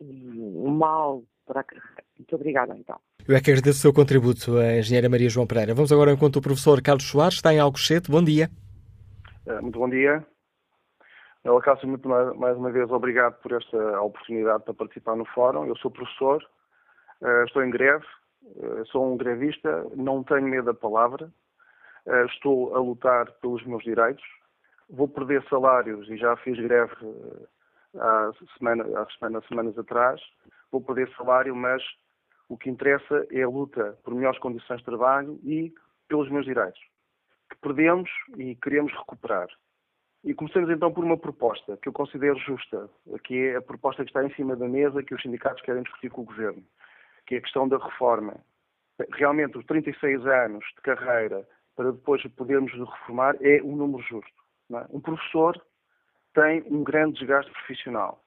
um mal para a carreira. Muito obrigada, então. Eu é que agradeço o seu contributo, a engenheira Maria João Pereira. Vamos agora enquanto o professor Carlos Soares está em Alcochete. Bom dia. Eh, muito bom dia. Cássio, muito mais uma vez obrigado por esta oportunidade para participar no fórum. Eu sou professor, eh, estou em greve, eh, sou um grevista, não tenho medo da palavra, estou a lutar pelos meus direitos, vou perder salários e já fiz greve há, semana, há semana, semanas atrás, vou perder salário, mas o que interessa é a luta por melhores condições de trabalho e pelos meus direitos, que perdemos e queremos recuperar. E começamos então por uma proposta que eu considero justa, que é a proposta que está em cima da mesa que os sindicatos querem discutir com o governo, que é a questão da reforma. Realmente, os 36 anos de carreira para depois podermos reformar é um número justo. É? Um professor tem um grande desgaste profissional.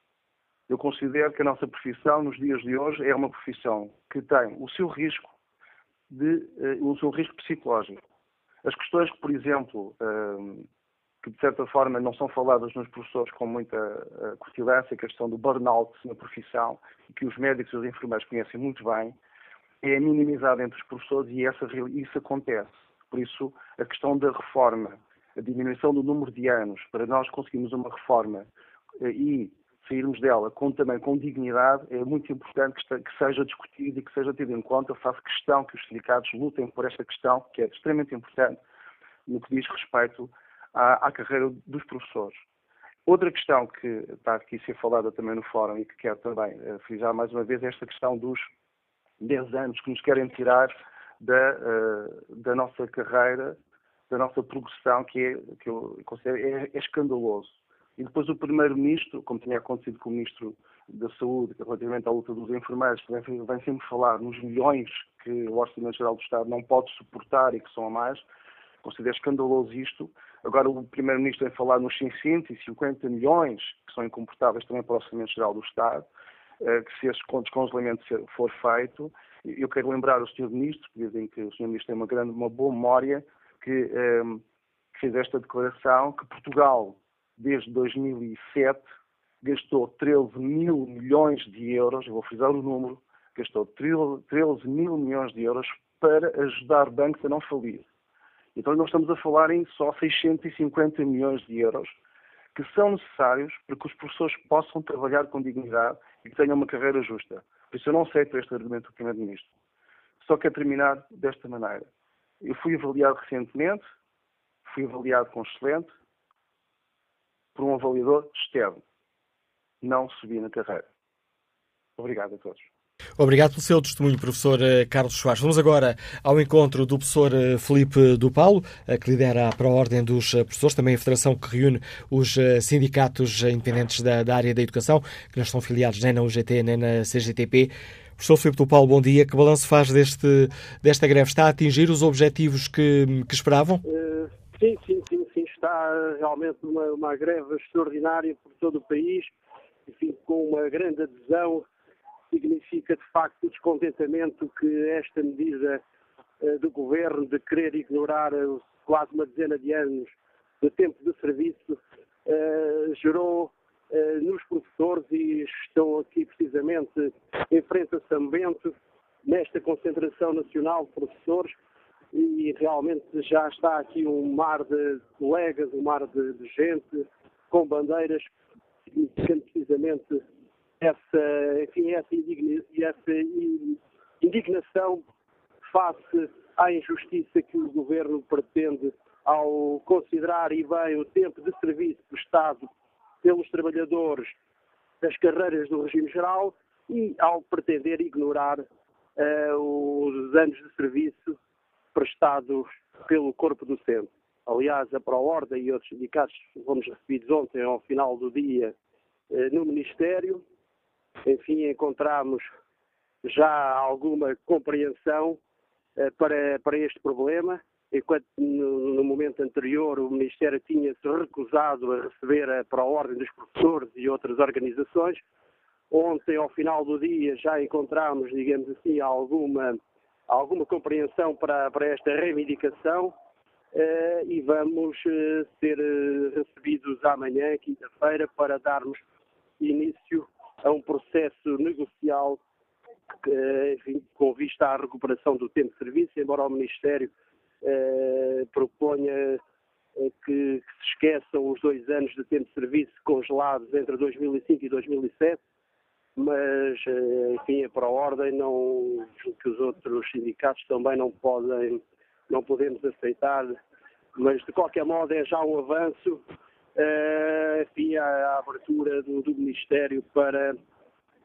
Eu considero que a nossa profissão, nos dias de hoje, é uma profissão que tem o seu risco, de, uh, o seu risco psicológico. As questões que, por exemplo, uh, que de certa forma não são faladas nos professores com muita uh, curtilância, que a questão do burnout na profissão, que os médicos e os enfermeiros conhecem muito bem, é minimizada entre os professores e essa, isso acontece. Por isso, a questão da reforma a diminuição do número de anos para nós conseguirmos uma reforma eh, e sairmos dela com, também com dignidade, é muito importante que, que seja discutido e que seja tido em conta. faço questão que os sindicatos lutem por esta questão, que é extremamente importante no que diz respeito à, à carreira dos professores. Outra questão que está aqui a ser falada também no fórum e que quero também uh, frisar mais uma vez é esta questão dos 10 anos que nos querem tirar da, uh, da nossa carreira da nossa progressão, que, é, que eu considero é, é escandaloso. E depois o Primeiro-Ministro, como tinha acontecido com o Ministro da Saúde, relativamente à luta dos enfermeiros, que vem, sempre falar nos milhões que o Orçamento Geral do Estado não pode suportar e que são a mais, considero escandaloso isto. Agora o Primeiro-Ministro vem falar nos 650 milhões que são incomportáveis também para o Orçamento Geral do Estado, eh, que se esse descongelamento for feito, eu quero lembrar o Sr. Ministro, que dizem que o Sr. Ministro tem uma, grande, uma boa memória, que, que fez esta declaração, que Portugal, desde 2007, gastou 13 mil milhões de euros, eu vou frisar o número, gastou 13 mil milhões de euros para ajudar bancos a não falir. Então nós estamos a falar em só 650 milhões de euros que são necessários para que os professores possam trabalhar com dignidade e que tenham uma carreira justa. Por isso eu não aceito este argumento do Primeiro-Ministro. Só quero terminar desta maneira. Eu fui avaliado recentemente, fui avaliado com excelente por um avaliador externo. Não subi na carreira. Obrigado a todos. Obrigado pelo seu testemunho, professor eh, Carlos Soares. Vamos agora ao encontro do professor eh, Felipe do Paulo, eh, que lidera a Ordem dos Professores, também a federação que reúne os sindicatos independentes da, da área da educação, que não estão filiados nem na UGT nem na CGTP. Professor Filipe do Paulo, bom dia. Que balanço faz deste, desta greve? Está a atingir os objetivos que, que esperavam? Uh, sim, sim, sim. Está realmente uma, uma greve extraordinária por todo o país, enfim, com uma grande adesão. Significa, de facto, o descontentamento que esta medida uh, do governo de querer ignorar quase uma dezena de anos de tempo de serviço gerou nos professores e estão aqui precisamente em frente a São Bento, nesta concentração nacional de professores, e realmente já está aqui um mar de colegas, um mar de, de gente com bandeiras, significando precisamente essa, enfim, essa, indigna, essa indignação face à injustiça que o governo pretende ao considerar e bem o tempo de serviço prestado pelos trabalhadores das carreiras do regime geral e ao pretender ignorar uh, os anos de serviço prestados pelo corpo docente. Aliás, a ProOrda e outros sindicatos fomos recebidos ontem ao final do dia uh, no Ministério. Enfim, encontramos já alguma compreensão uh, para, para este problema enquanto no, no, momento anterior o Ministério tinha-se recusado a receber a, para a Ordem dos Professores e outras organizações. Ontem, ao final do dia, já encontramos, digamos assim, alguma, alguma compreensão para, para esta reivindicação eh, e vamos eh, ser eh, recebidos amanhã, quinta-feira, para darmos início a um processo negocial enfim, com vista à recuperação do tempo de serviço, embora o Ministério proponha que, que, se esqueçam os dois anos de tempo de serviço congelados entre 2005 e 2007, mas, eh, enfim, é para a ordem, não, que os outros sindicatos também não podem, não podemos aceitar, mas de qualquer modo é já um avanço, enfim, a, a abertura do, do Ministério para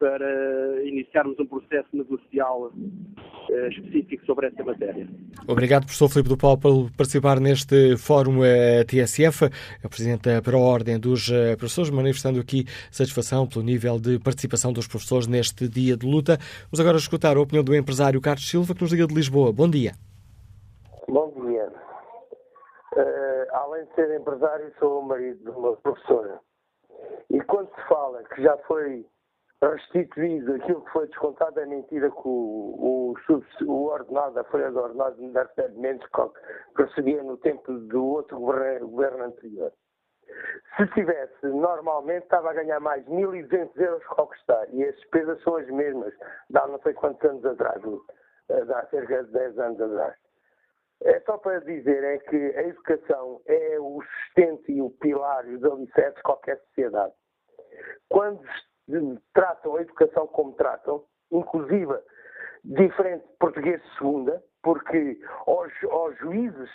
para iniciarmos um processo negocial uh, específico sobre essa matéria. Obrigado, professor Filipe do Paulo, por participar neste fórum uh, eh, TSF, a Presidente para a Ordem dos uh, Professores, manifestando aqui satisfação pelo nível de participação dos professores neste dia de luta. Vamos agora escutar a opinião do empresário Carlos Silva, que nos liga de Lisboa. Bom dia. Bom dia. além de ser empresário, sou o marido de uma professora. E quando se fala que já foi restituído aquilo que foi descontado é mentira que o, o, o ordenado, a folha de ordenado ainda recebe menos que recebia no tempo do outro governo, governo anterior. Se tivesse, normalmente estava a ganhar mais 1.200 euros que ao que está. E as despesas são as mesmas, dá não sei quantos anos atrás, dá cerca de 10 anos atrás. É só para dizer é que a educação é o sustento e o pilar e os de qualquer sociedade. Quando tratam a educação como tratam, inclusive diferente português de segunda, porque aos, aos juízes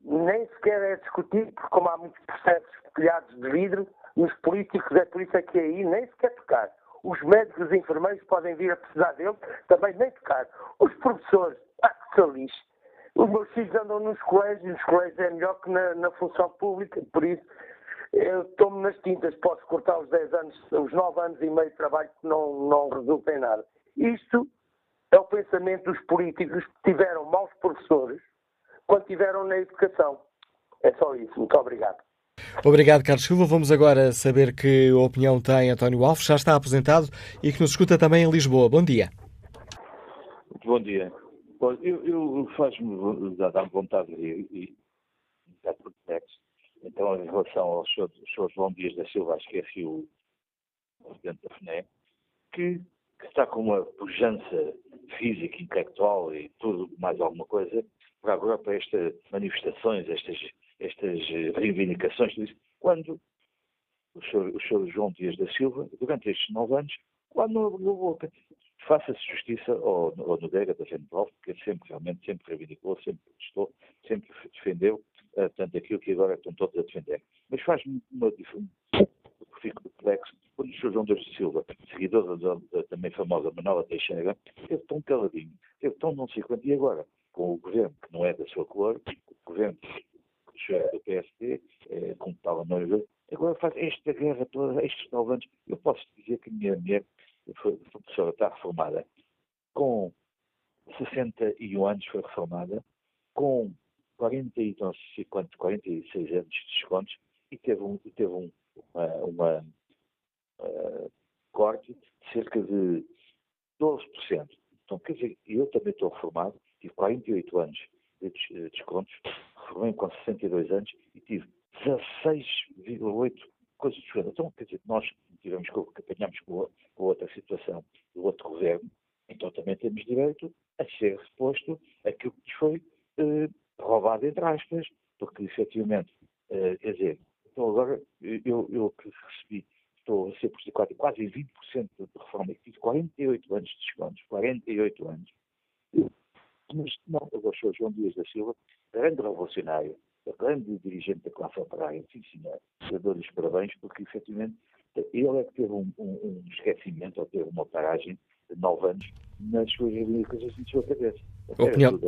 nem sequer é discutido, porque como há muitos processos colhados de vidro, nos políticos é por isso é que aí nem sequer tocar. Os médicos e os enfermeiros podem vir a precisar dele, também nem tocar. Os professores, ah, que lixo. Os meus filhos andam nos colégios, nos colégios é melhor que na, na função pública, por isso eu tomo nas tintas, posso cortar os 10 anos, os 9 anos e meio de trabalho que não, não resulta em nada. Isto é o pensamento dos políticos que tiveram maus professores quando tiveram na educação. É só isso. Muito obrigado. Obrigado, Carlos Silva. Vamos agora saber que opinião tem António Alves, já está aposentado e que nos escuta também em Lisboa. Bom dia. Muito bom dia. Eu, eu faz-me dar vontade e, e, e então, em relação seus, seus João Dias da Silva, acho que é assim o presidente da FNE, que, que, está com uma pujança física, intelectual e tudo, mais alguma coisa, para agora para estas manifestações, estas, estas reivindicações, quando o senhor, o João Dias da Silva, durante estes nove anos, quando não abriu a boca, faça-se justiça ao, ao Nogueira da Central, que sempre, realmente, sempre reivindicou, sempre protestou, sempre defendeu uh, tanto aquilo que agora estão todos a defender. Mas faz-me uma diferença, fico perplexo, quando o Sr. João Deus de Silva, seguidor da, da, também famosa Manuela Teixeira, esteve tão caladinho, esteve tão não sei quanto, e agora, com o governo que não é da sua cor, o governo é do PSD, é, como estava noiva, agora faz esta guerra toda, estes anos, eu posso dizer que a minha mulher, foi, professora, está reformada, com 61 anos foi reformada, com 40 e não sei quanto, 46 anos de descontos e teve um, teve um, uma, uma uh, corte de cerca de 12%. Então, quer dizer, eu também estou reformado, tive 48 anos de descontos, reformei com 62 anos e tive 16,8 coisas diferentes. Então, quer dizer, nós tivemos que apanhamos com, com outra situação do outro governo, então também temos direito a ser reposto aquilo que foi eh, roubado, entre aspas, porque efetivamente, eh, quer dizer, então agora eu, eu que recebi, estou a ser por quase 20% de reforma, e tive 48 anos de descontos, 48 anos. Mas não, eu sou João Dias da Silva, grande revolucionário, grande dirigente da classe operária, sim senhor, eu dou-lhe os parabéns porque efetivamente ele é que teve um, um, um esquecimento ou teve uma paragem de nove anos nas suas coisas de sua cabeça. A opinião,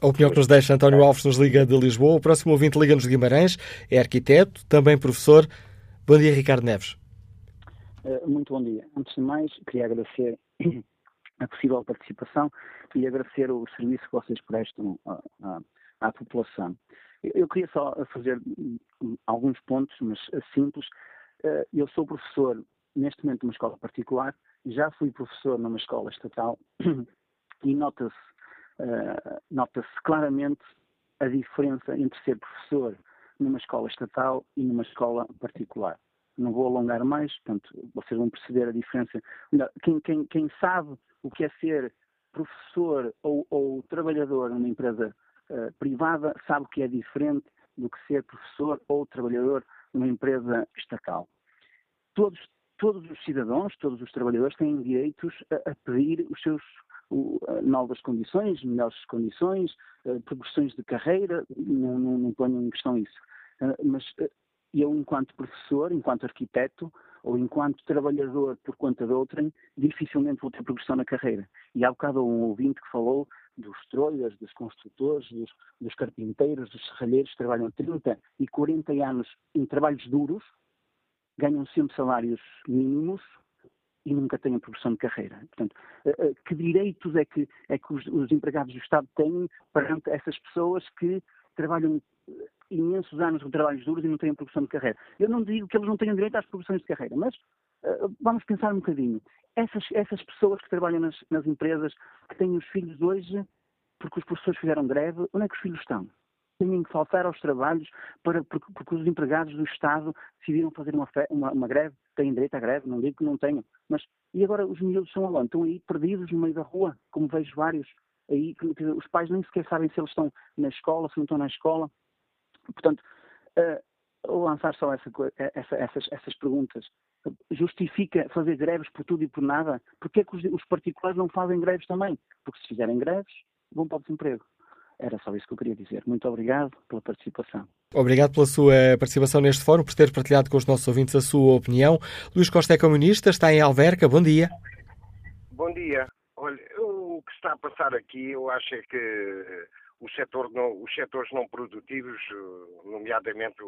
a opinião que nos deixa António Alves nos liga de Lisboa. O próximo ouvinte liga-nos de Guimarães, é arquiteto, também professor. Bom dia, Ricardo Neves. Eh, muito bom dia. Antes de mais, queria agradecer *clears throat* a possível participação e agradecer o serviço que vocês prestam à, à, à população. Eu queria só fazer alguns pontos, mas simples. Eh, eu sou professor, neste momento, numa escola particular, já fui professor numa escola estatal *clears throat* e nota-se uh, nota-se claramente a diferença entre ser professor numa escola estatal e numa escola particular. Não vou alongar mais, portanto, vocês vão perceber a diferença. Quem, quem, quem sabe o que é ser professor ou, ou trabalhador numa empresa uh, privada sabe que é diferente do que ser professor ou trabalhador numa empresa estatal. Todos, todos os cidadãos, todos os trabalhadores têm direitos a, a pedir os seus o, novas condições, melhores condições, uh, progressões de carreira, não, não, não ponho em questão isso. Uh, mas uh, eu, enquanto professor, enquanto arquiteto, ou enquanto trabalhador por conta de outrem, dificilmente vou ter progressão na carreira. E há bocado um ouvinte que falou dos trolhas, dos construtores, dos, dos carpinteiros, dos serralheiros que trabalham 30 e 40 anos em trabalhos duros, ganham sempre salários mínimos e nunca têm progressão de carreira. Portanto, eh, eh, que direitos é que, é que os, os empregados do Estado têm perante essas pessoas que trabalham imensos anos de trabalhos duros e não têm progressão de carreira. Eu não digo que eles não tenham direito às progressões de carreira, mas vamos pensar um bocadinho. Essas, essas pessoas que trabalham nas, nas, empresas, que têm os filhos hoje, porque os professores fizeram greve, onde é que os filhos estão? Têm que faltar aos trabalhos para, porque, porque os empregados do Estado decidiram fazer uma, uma, uma, greve, têm direito à greve, não digo que não tenham, mas e agora os miúdos são aonde? Estão aí perdidos no meio da rua, como vejo vários aí, os pais nem sequer sabem se eles estão na escola, se não estão na escola. Portanto, uh, lançar só essa, essa, essas, essas perguntas. Justifica fazer greves por tudo e por nada? Porquê é que os, os particulares não fazem greves também? Porque se fizerem greves, vão para o desemprego. Era só isso que eu queria dizer. Muito obrigado pela participação. Obrigado pela sua participação neste fórum, por ter partilhado com os nossos ouvintes a sua opinião. Luís Costa é comunista, está em Alverca. Bom dia. Bom dia. Olha, o que está a passar aqui, eu acho é que o setor não, os setores não produtivos, eh, nomeadamente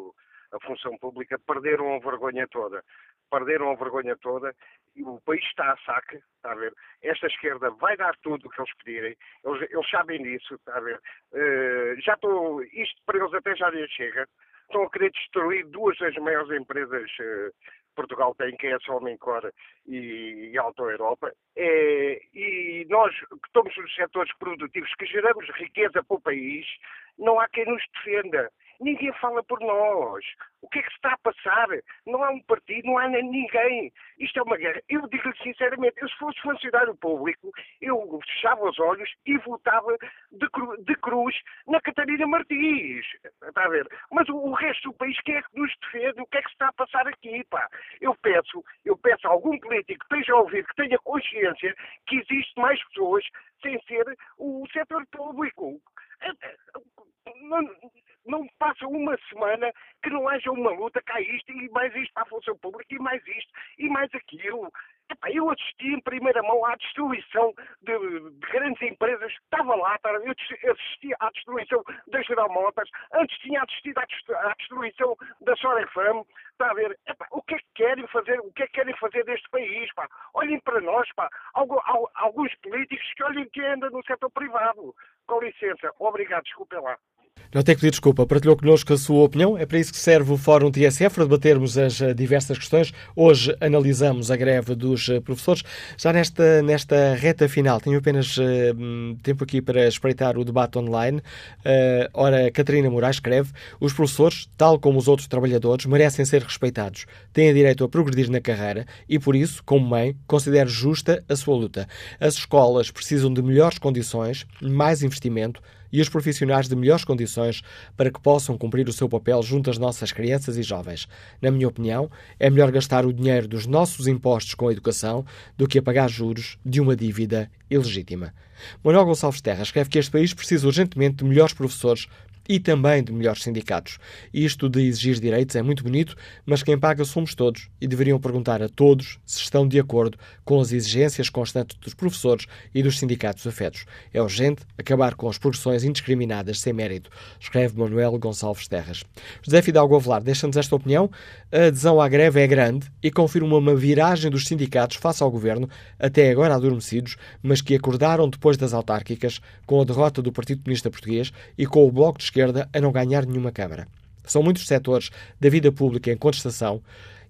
a função pública, perderam a vergonha toda. Perderam a vergonha toda e o país está a saque, está a ver? Esta esquerda vai dar tudo o que eles pedirem, eles, eles sabem disso, está a ver? Uh, já estou, isto para eles até já lhes chega. Estão a querer destruir duas das maiores empresas uh, Portugal tem, que é a Solmencor e, e Alto Europa, é, e nós que estamos nos setores produtivos, que geramos riqueza para o país, não há quem nos defenda. Ninguém fala por nós. O que é que se está a passar? Não há um partido, não há ninguém. Isto é uma guerra. Eu digo-lhe sinceramente, eu se fosse funcionário público, eu fechava os olhos e votava de, cru, de cruz na Catarina Martins. Está a ver? Mas o, o, resto do país, quem é que nos defende? O que é que se está a passar aqui, pá? Eu peço, eu peço a algum político que esteja a ouvir, que tenha consciência que existe mais pessoas sem ser o setor público. Não, não passa uma semana que não haja uma luta cá isto e mais isto para a função pública e mais isto e mais aquilo. Eu assisti em primeira mão à destruição de, de grandes empresas. Estava lá, eu assisti à destruição da Geral Motors, antes tinha assistido à destruição da Sorefam. Está a ver? Epá, o que é que querem fazer? O que é que querem fazer deste país? Pá? Olhem para nós, pá. Alguns políticos que olhem que anda no setor privado. Com licença. Obrigado, desculpem lá. Não tem que pedir desculpa, partilhou connosco a sua opinião. É para isso que serve o Fórum TSF, para debatermos as eh, diversas questões. Hoje analisamos a greve dos eh, professores. Já nesta, nesta reta final, tenho apenas uh, tempo aqui para espreitar o debate online. Uh, ora, Catarina Moraes escreve: os professores, tal como os outros trabalhadores, merecem ser respeitados, têm direito a progredir na carreira e, por isso, como mãe, considero justa a sua luta. As escolas precisam de melhores condições, mais investimento e os profissionais de melhores condições para que possam cumprir o seu papel junto às nossas crianças e jovens. Na minha opinião, é melhor gastar o dinheiro dos nossos impostos com a educação do que a pagar juros de uma dívida ilegítima. Manuel Gonçalves Terra escreve que este país precisa urgentemente de melhores professores e também de melhores sindicatos. Isto de exigir direitos é muito bonito, mas quem paga somos todos e deveriam perguntar a todos se estão de acordo com as exigências constantes dos professores e dos sindicatos afetos. É urgente acabar com as progressões indiscriminadas sem mérito, escreve Manuel Gonçalves Terras. José Fidalgo Avelar deixa-nos esta opinião. A adesão à greve é grande e confirma uma viragem dos sindicatos face ao governo, até agora adormecidos, mas que acordaram depois das autárquicas, com a derrota do Partido Comunista Português e com o Bloco de esquerda a não ganhar nenhuma Câmara. São muitos setores da vida pública em contestação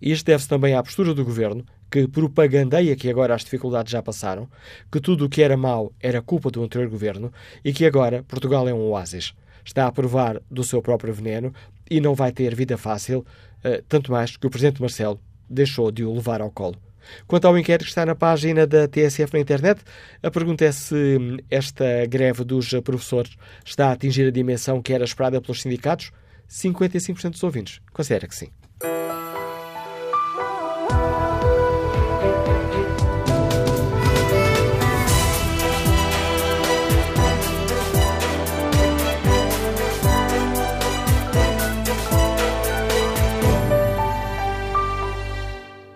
e isto deve-se também à postura do governo, que propagandeia que agora as dificuldades já passaram, que tudo o que era mau era culpa do anterior governo e que agora Portugal é um oásis. Está a provar do seu próprio veneno e não vai ter vida fácil, eh, tanto mais que o Presidente Marcelo deixou de o levar ao colo. Quanto ao inquérito que está na página da TSF na internet, a pergunta é se esta greve dos professores está a atingir a dimensão que era esperada pelos sindicatos. 55% dos ouvintes considera que sim.